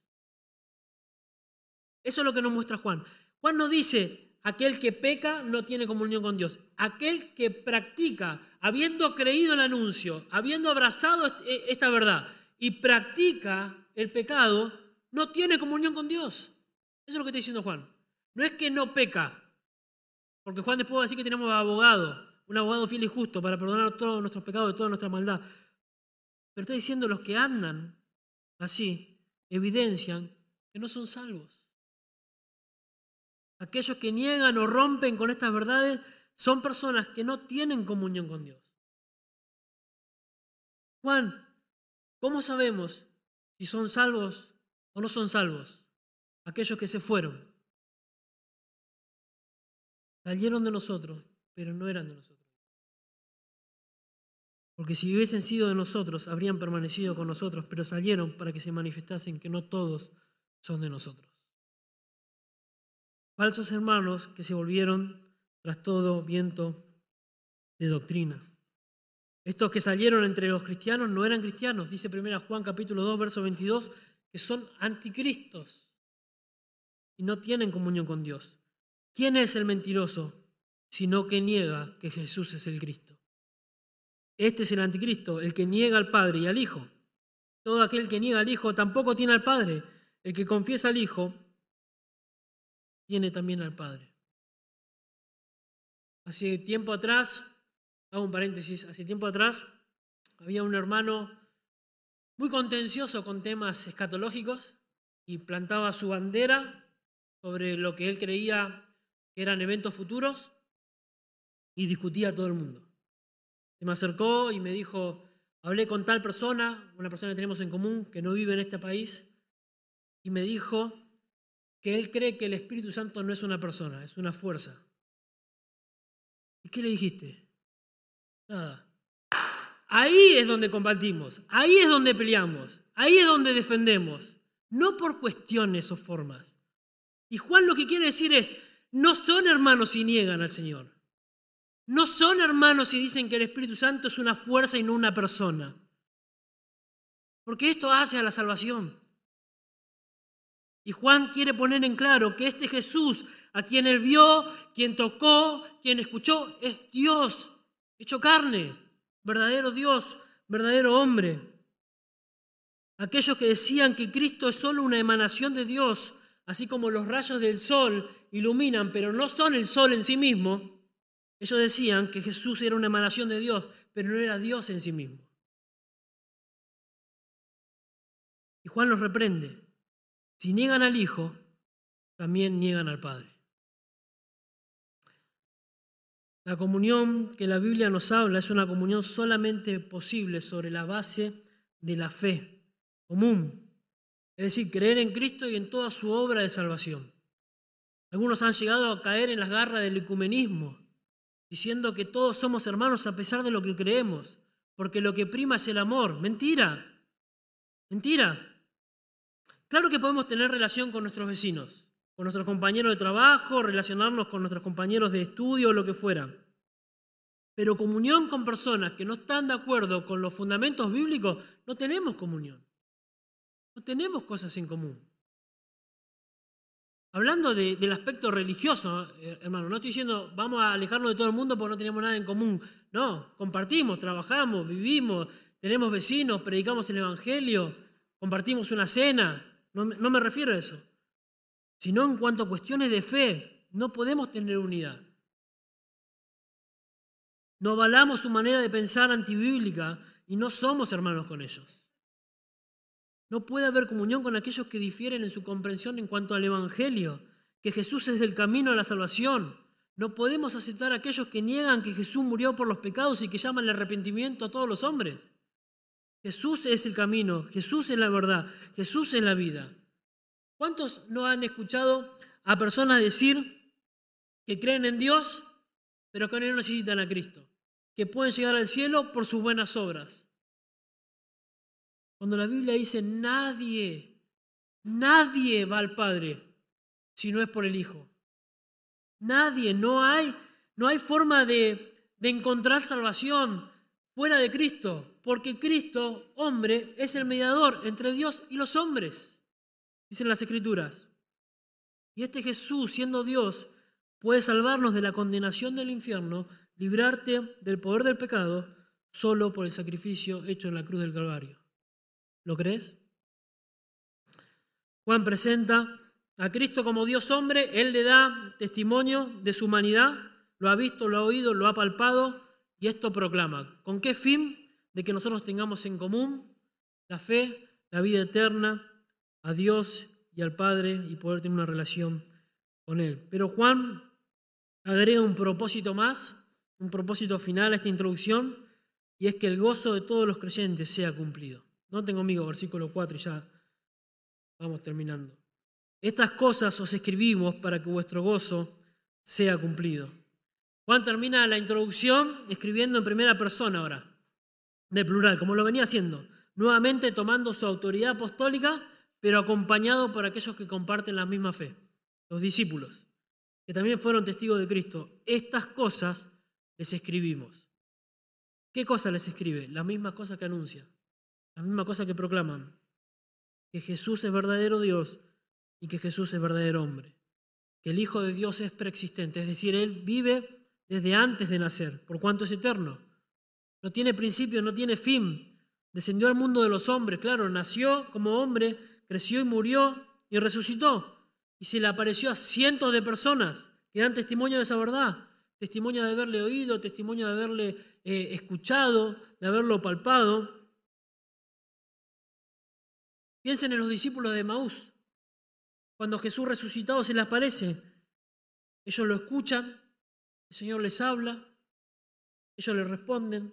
Eso es lo que nos muestra Juan. Juan no dice, aquel que peca no tiene comunión con Dios. Aquel que practica, habiendo creído el anuncio, habiendo abrazado esta verdad y practica el pecado, no tiene comunión con Dios. Eso es lo que está diciendo Juan. No es que no peca, porque Juan después va a decir que tenemos abogado, un abogado fiel y justo para perdonar todos nuestros pecados y toda nuestra maldad. Pero está diciendo los que andan así, evidencian que no son salvos. Aquellos que niegan o rompen con estas verdades son personas que no tienen comunión con Dios. Juan, ¿cómo sabemos si son salvos o no son salvos? aquellos que se fueron. Salieron de nosotros, pero no eran de nosotros. Porque si hubiesen sido de nosotros, habrían permanecido con nosotros, pero salieron para que se manifestasen que no todos son de nosotros. Falsos hermanos que se volvieron tras todo viento de doctrina. Estos que salieron entre los cristianos no eran cristianos, dice 1 Juan capítulo 2, verso 22, que son anticristos y no tienen comunión con Dios. ¿Quién es el mentiroso? Sino que niega que Jesús es el Cristo. Este es el anticristo, el que niega al Padre y al Hijo. Todo aquel que niega al Hijo tampoco tiene al Padre. El que confiesa al Hijo tiene también al Padre. Hace tiempo atrás, hago un paréntesis, hace tiempo atrás había un hermano muy contencioso con temas escatológicos y plantaba su bandera sobre lo que él creía que eran eventos futuros y discutía a todo el mundo. Se me acercó y me dijo, hablé con tal persona, una persona que tenemos en común, que no vive en este país, y me dijo que él cree que el Espíritu Santo no es una persona, es una fuerza. ¿Y qué le dijiste? Nada. Ahí es donde combatimos, ahí es donde peleamos, ahí es donde defendemos, no por cuestiones o formas. Y Juan lo que quiere decir es, no son hermanos si niegan al Señor. No son hermanos si dicen que el Espíritu Santo es una fuerza y no una persona. Porque esto hace a la salvación. Y Juan quiere poner en claro que este Jesús, a quien él vio, quien tocó, quien escuchó, es Dios, hecho carne, verdadero Dios, verdadero hombre. Aquellos que decían que Cristo es solo una emanación de Dios, así como los rayos del sol iluminan, pero no son el sol en sí mismo, ellos decían que Jesús era una emanación de Dios, pero no era Dios en sí mismo. Y Juan los reprende. Si niegan al Hijo, también niegan al Padre. La comunión que la Biblia nos habla es una comunión solamente posible sobre la base de la fe común, es decir, creer en Cristo y en toda su obra de salvación. Algunos han llegado a caer en las garras del ecumenismo, diciendo que todos somos hermanos a pesar de lo que creemos, porque lo que prima es el amor. Mentira, mentira. Claro que podemos tener relación con nuestros vecinos, con nuestros compañeros de trabajo, relacionarnos con nuestros compañeros de estudio lo que fuera. Pero comunión con personas que no están de acuerdo con los fundamentos bíblicos, no tenemos comunión. No tenemos cosas en común. Hablando del aspecto religioso, eh, hermano, no estoy diciendo vamos a alejarnos de todo el mundo porque no tenemos nada en común. No, compartimos, trabajamos, vivimos, tenemos vecinos, predicamos el Evangelio, compartimos una cena. No, me refiero a eso. Sino en cuanto a cuestiones de fe, no podemos tener unidad. No avalamos su manera de pensar antibíblica y no somos hermanos con ellos. No puede haber comunión con aquellos que difieren en su comprensión en cuanto al Evangelio, que Jesús es el camino a la salvación. No podemos aceptar a aquellos que niegan que Jesús murió por los pecados y que llaman el arrepentimiento a todos los hombres. Jesús es el camino, Jesús es la verdad, Jesús es la vida. ¿Cuántos no han escuchado a personas decir que creen en Dios, pero que no necesitan a Cristo? Que pueden llegar al cielo por sus buenas obras. Cuando la Biblia dice nadie, nadie va al Padre si no es por el Hijo. Nadie, no hay, no hay forma de, de encontrar salvación fuera de Cristo, porque Cristo, hombre, es el mediador entre Dios y los hombres, dicen las Escrituras. Y este Jesús, siendo Dios, puede salvarnos de la condenación del infierno, librarte del poder del pecado, solo por el sacrificio hecho en la cruz del Calvario. ¿Lo crees? Juan presenta a Cristo como Dios hombre, Él le da testimonio de su humanidad, lo ha visto, lo ha oído, lo ha palpado y esto proclama. ¿Con qué fin? De que nosotros tengamos en común la fe, la vida eterna, a Dios y al Padre y poder tener una relación con Él. Pero Juan agrega un propósito más, un propósito final a esta introducción, y es que el gozo de todos los creyentes sea cumplido. No tengo conmigo, versículo 4 y ya vamos terminando. Estas cosas os escribimos para que vuestro gozo sea cumplido. Juan termina la introducción escribiendo en primera persona ahora, de plural, como lo venía haciendo, nuevamente tomando su autoridad apostólica, pero acompañado por aquellos que comparten la misma fe, los discípulos, que también fueron testigos de Cristo. Estas cosas les escribimos. ¿Qué cosa les escribe? Las mismas cosas que anuncia. La misma cosa que proclaman, que Jesús es verdadero Dios y que Jesús es verdadero hombre, que el Hijo de Dios es preexistente, es decir, Él vive desde antes de nacer, por cuanto es eterno. No tiene principio, no tiene fin. Descendió al mundo de los hombres, claro, nació como hombre, creció y murió y resucitó. Y se le apareció a cientos de personas que dan testimonio de esa verdad, testimonio de haberle oído, testimonio de haberle eh, escuchado, de haberlo palpado. Piensen en los discípulos de Maús. Cuando Jesús resucitado se les aparece, ellos lo escuchan, el Señor les habla, ellos le responden,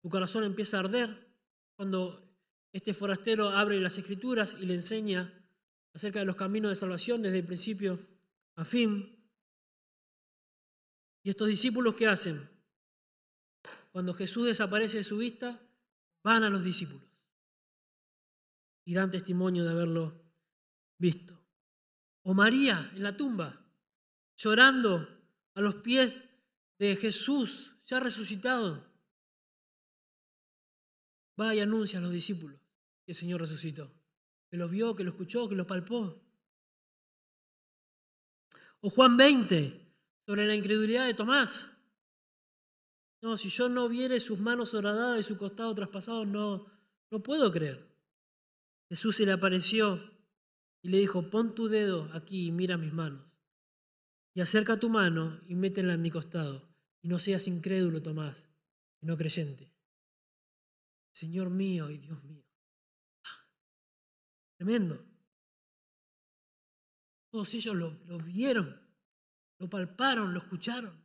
su corazón empieza a arder. Cuando este forastero abre las escrituras y le enseña acerca de los caminos de salvación desde el principio a fin. ¿Y estos discípulos qué hacen? Cuando Jesús desaparece de su vista, van a los discípulos y dan testimonio de haberlo visto. O María en la tumba, llorando a los pies de Jesús ya resucitado. Va y anuncia a los discípulos que el Señor resucitó, que lo vio, que lo escuchó, que lo palpó. O Juan 20, sobre la incredulidad de Tomás. No, si yo no viere sus manos horadadas y su costado traspasado, no, no puedo creer. Jesús se le apareció y le dijo, pon tu dedo aquí y mira mis manos. Y acerca tu mano y métela en mi costado. Y no seas incrédulo, Tomás, y no creyente. Señor mío y Dios mío. Ah, tremendo. Todos ellos lo, vieron, lo palparon, lo escucharon.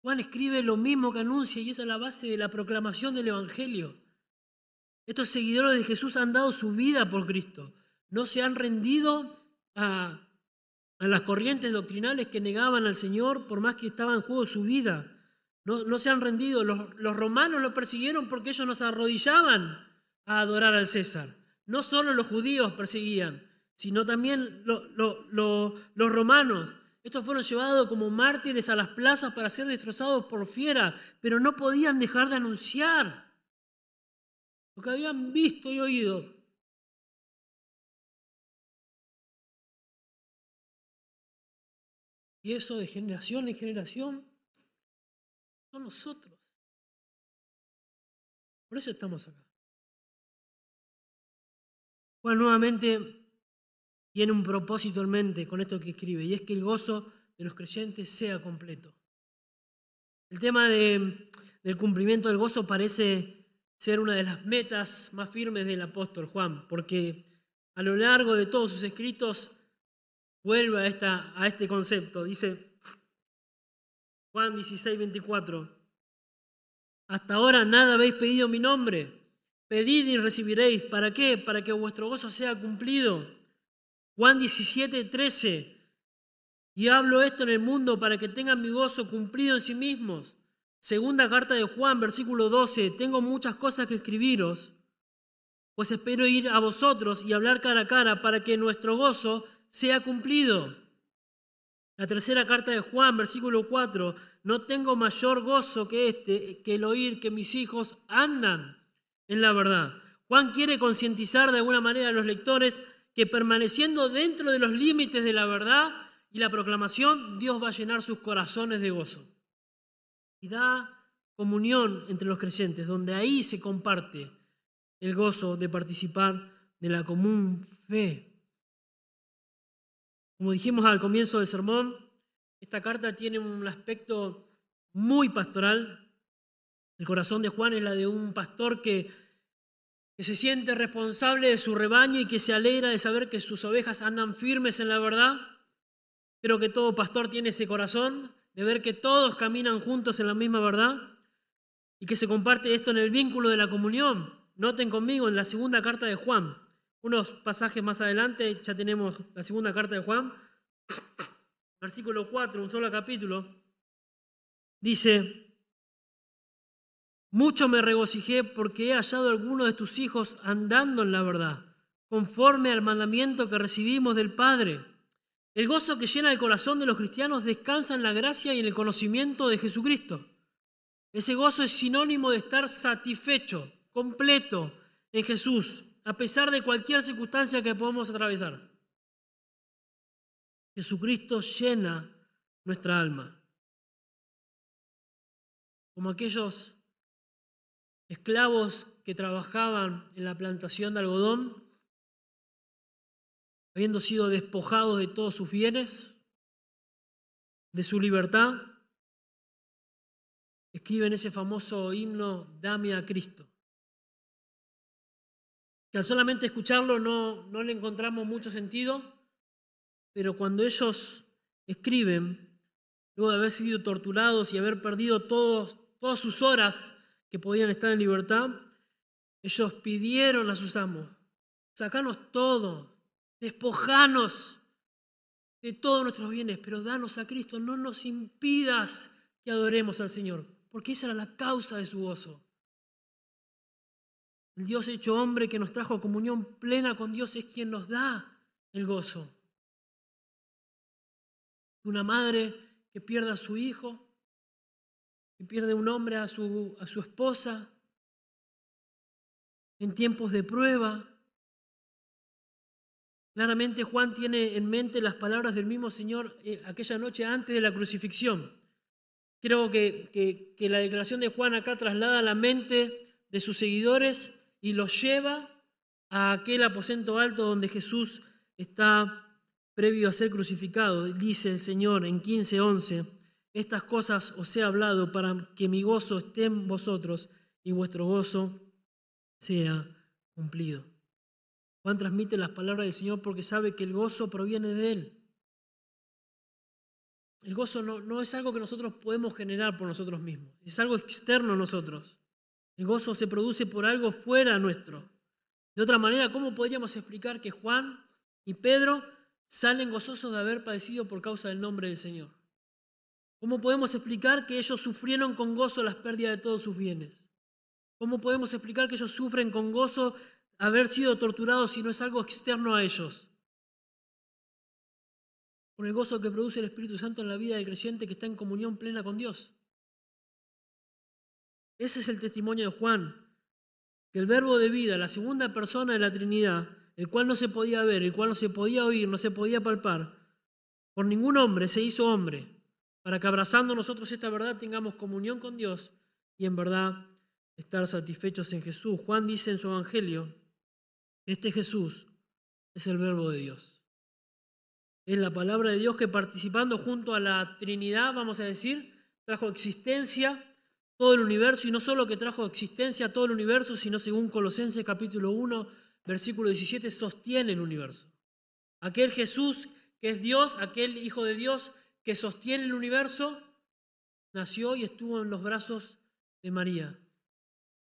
Juan escribe lo mismo que anuncia y esa es la base de la proclamación del Evangelio. Estos seguidores de Jesús han dado su vida por Cristo. No se han rendido a, las corrientes doctrinales que negaban al Señor por más que estaba en juego su vida. No, se han rendido. Los, romanos lo persiguieron porque ellos nos arrodillaban a adorar al César. No solo los judíos perseguían, sino también los romanos. Estos fueron llevados como mártires a las plazas para ser destrozados por fiera, pero no podían dejar de anunciar lo que habían visto y oído. Y eso de generación en generación son nosotros. Por eso estamos acá. Juan nuevamente tiene un propósito en mente con esto que escribe, y es que el gozo de los creyentes sea completo. El tema de, del cumplimiento del gozo parece ser una de las metas más firmes del apóstol Juan, porque a lo largo de todos sus escritos vuelve a, esta, a este concepto. Dice Juan 16, 24, hasta ahora nada habéis pedido mi nombre. Pedid y recibiréis. ¿Para qué? Para que vuestro gozo sea cumplido. Juan 17, 13. Y hablo esto en el mundo para que tengan mi gozo cumplido en sí mismos. Segunda carta de Juan, versículo 12. Tengo muchas cosas que escribiros, pues espero ir a vosotros y hablar cara a cara para que nuestro gozo sea cumplido. La tercera carta de Juan, versículo 4, no tengo mayor gozo que este, que el oír que mis hijos andan en la verdad. Juan quiere concientizar de alguna manera a los lectores que permaneciendo dentro de los límites de la verdad y la proclamación, Dios va a llenar sus corazones de gozo. Y da comunión entre los creyentes, donde ahí se comparte el gozo de participar de la común fe como dijimos al comienzo del sermón, esta carta tiene un aspecto muy pastoral. El corazón de Juan es la de un pastor que, se siente responsable de su rebaño y que se alegra de saber que sus ovejas andan firmes en la verdad. Creo que todo pastor tiene ese corazón, de ver que todos caminan juntos en la misma verdad y que se comparte esto en el vínculo de la comunión. Noten conmigo en la segunda carta de Juan, unos pasajes más adelante ya tenemos la segunda carta de Juan, versículo 4, un solo capítulo, dice, mucho me regocijé porque he hallado a algunos de tus hijos andando en la verdad, conforme al mandamiento que recibimos del Padre. El gozo que llena el corazón de los cristianos descansa en la gracia y en el conocimiento de Jesucristo. Ese gozo es sinónimo de estar satisfecho, completo en Jesús a pesar de cualquier circunstancia que podamos atravesar. Jesucristo llena nuestra alma. Como aquellos esclavos que trabajaban en la plantación de algodón, habiendo sido despojados de todos sus bienes, de su libertad, escriben ese famoso himno, Dame a Cristo solamente escucharlo no, no le encontramos mucho sentido, pero cuando ellos escriben, luego de haber sido torturados y haber perdido todos, todas sus horas que podían estar en libertad, ellos pidieron a sus amos, sacanos todo, despojanos de todos nuestros bienes, pero danos a Cristo, no nos impidas que adoremos al Señor, porque esa era la causa de su gozo. El Dios hecho hombre que nos trajo a comunión plena con Dios es quien nos da el gozo. Una madre que pierde a su hijo, que pierde un hombre a su, a su esposa en tiempos de prueba. Claramente Juan tiene en mente las palabras del mismo Señor eh, aquella noche antes de la crucifixión. Creo que, que, que la declaración de Juan acá traslada a la mente de sus seguidores y los lleva a aquel aposento alto donde Jesús está previo a ser crucificado. Dice el Señor en 15:11, estas cosas os he hablado para que mi gozo esté en vosotros y vuestro gozo sea cumplido. Juan transmite las palabras del Señor porque sabe que el gozo proviene de Él. El gozo no, no es algo que nosotros podemos generar por nosotros mismos, es algo externo a nosotros. El gozo se produce por algo fuera nuestro. De otra manera, ¿cómo podríamos explicar que Juan y Pedro salen gozosos de haber padecido por causa del nombre del Señor? ¿Cómo podemos explicar que ellos sufrieron con gozo las pérdidas de todos sus bienes? ¿Cómo podemos explicar que ellos sufren con gozo haber sido torturados si no es algo externo a ellos? Por el gozo que produce el Espíritu Santo en la vida del creyente que está en comunión plena con Dios. Ese es el testimonio de Juan, que el verbo de vida, la segunda persona de la Trinidad, el cual no se podía ver, el cual no se podía oír, no se podía palpar, por ningún hombre se hizo hombre, para que abrazando nosotros esta verdad tengamos comunión con Dios y en verdad estar satisfechos en Jesús. Juan dice en su Evangelio, este Jesús es el verbo de Dios. Es la palabra de Dios que participando junto a la Trinidad, vamos a decir, trajo existencia todo el universo y no solo que trajo existencia a todo el universo, sino según Colosenses capítulo 1, versículo 17, sostiene el universo. Aquel Jesús que es Dios, aquel Hijo de Dios que sostiene el universo, nació y estuvo en los brazos de María.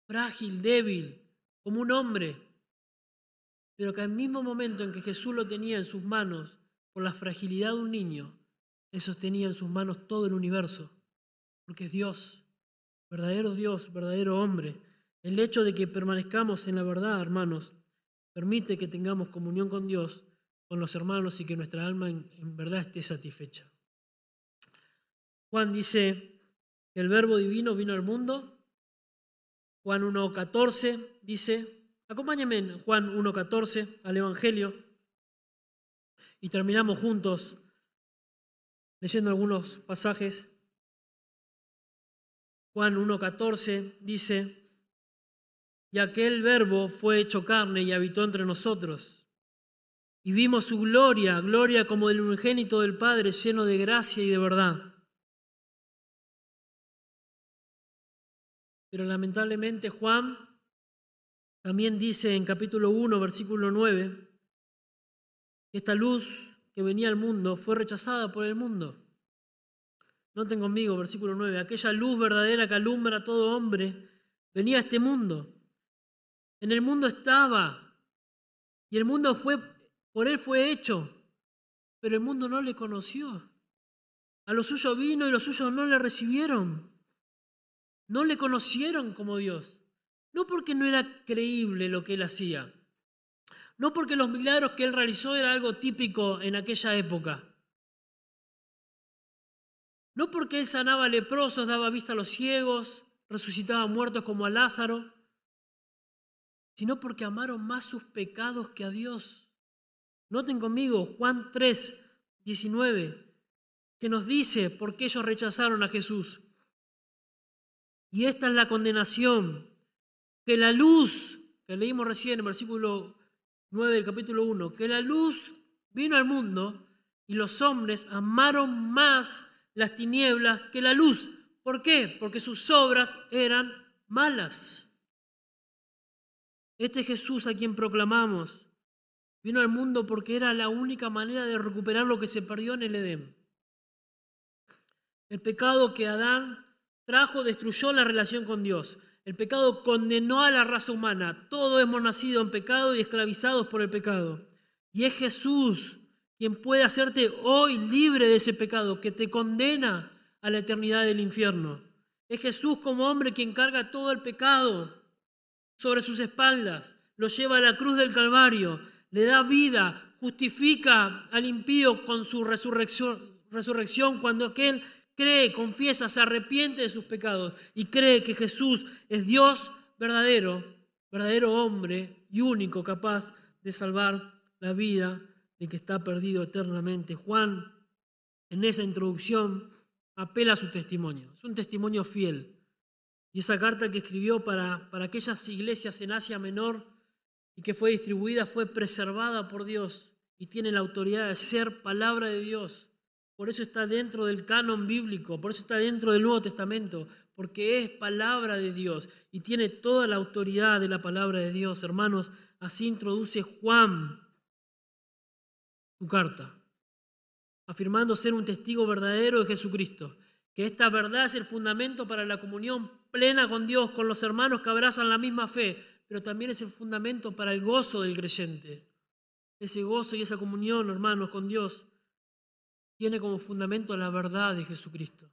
Frágil, débil, como un hombre, pero que al mismo momento en que Jesús lo tenía en sus manos, por la fragilidad de un niño, Él sostenía en sus manos todo el universo, porque es Dios verdadero Dios, verdadero hombre. El hecho de que permanezcamos en la verdad, hermanos, permite que tengamos comunión con Dios, con los hermanos y que nuestra alma en, verdad esté satisfecha. Juan dice que el verbo divino vino al mundo. Juan 1.14 dice, acompáñame en Juan 1.14 al Evangelio y terminamos juntos leyendo algunos pasajes. Juan 1.14 dice, y aquel verbo fue hecho carne y habitó entre nosotros. Y vimos su gloria, gloria como del unigénito del Padre, lleno de gracia y de verdad. Pero lamentablemente Juan también dice en capítulo 1, versículo 9, que esta luz que venía al mundo fue rechazada por el mundo. Noten conmigo, versículo 9, aquella luz verdadera que alumbra a todo hombre venía a este mundo. En el mundo estaba y el mundo fue, por él fue hecho, pero el mundo no le conoció. A lo suyo vino y los suyos no le recibieron. No le conocieron como Dios. No porque no era creíble lo que él hacía. No porque los milagros que él realizó era algo típico en aquella época. No porque él sanaba leprosos, daba vista a los ciegos, resucitaba muertos como a Lázaro, sino porque amaron más sus pecados que a Dios. Noten conmigo Juan 3, 19, que nos dice por qué ellos rechazaron a Jesús. Y esta es la condenación, que la luz, que leímos recién en versículo 9 del capítulo 1, que la luz vino al mundo y los hombres amaron más las tinieblas que la luz. ¿Por qué? Porque sus obras eran malas. Este Jesús a quien proclamamos vino al mundo porque era la única manera de recuperar lo que se perdió en el Edén. El pecado que Adán trajo destruyó la relación con Dios. El pecado condenó a la raza humana. Todos hemos nacido en pecado y esclavizados por el pecado. Y es Jesús quien puede hacerte hoy libre de ese pecado que te condena a la eternidad del infierno. Es Jesús como hombre quien carga todo el pecado sobre sus espaldas, lo lleva a la cruz del Calvario, le da vida, justifica al impío con su resurrección, resurrección cuando aquel cree, confiesa, se arrepiente de sus pecados y cree que Jesús es Dios verdadero, verdadero hombre y único capaz de salvar la vida de que está perdido eternamente. Juan, en esa introducción, apela a su testimonio. Es un testimonio fiel. Y esa carta que escribió para, para aquellas iglesias en Asia Menor y que fue distribuida fue preservada por Dios y tiene la autoridad de ser palabra de Dios. Por eso está dentro del canon bíblico, por eso está dentro del Nuevo Testamento, porque es palabra de Dios y tiene toda la autoridad de la palabra de Dios. Hermanos, así introduce Juan su carta, afirmando ser un testigo verdadero de Jesucristo, que esta verdad es el fundamento para la comunión plena con Dios, con los hermanos que abrazan la misma fe, pero también es el fundamento para el gozo del creyente. Ese gozo y esa comunión, hermanos, con Dios, tiene como fundamento la verdad de Jesucristo,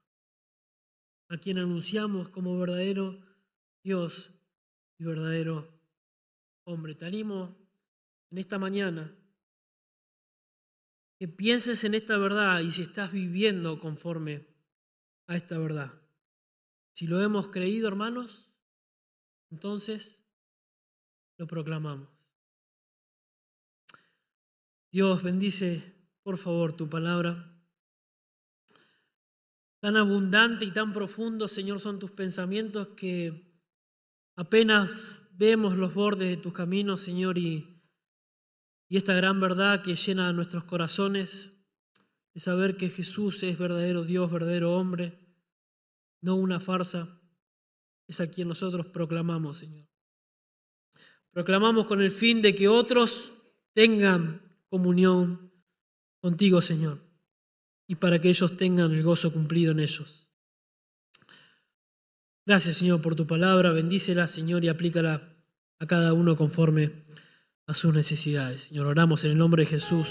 a quien anunciamos como verdadero Dios y verdadero hombre. Te animo en esta mañana que pienses en esta verdad y si estás viviendo conforme a esta verdad. Si lo hemos creído, hermanos, entonces lo proclamamos. Dios bendice, por favor, tu palabra. Tan abundante y tan profundo, Señor, son tus pensamientos que apenas vemos los bordes de tus caminos, Señor, y, y esta gran verdad que llena nuestros corazones de saber que Jesús es verdadero Dios, verdadero hombre, no una farsa, es a quien nosotros proclamamos, Señor. Proclamamos con el fin de que otros tengan comunión contigo, Señor, y para que ellos tengan el gozo cumplido en ellos. Gracias, Señor, por tu palabra. Bendícela, Señor, y aplícala a cada uno conforme a sus necesidades. Señor, oramos en el nombre de Jesús.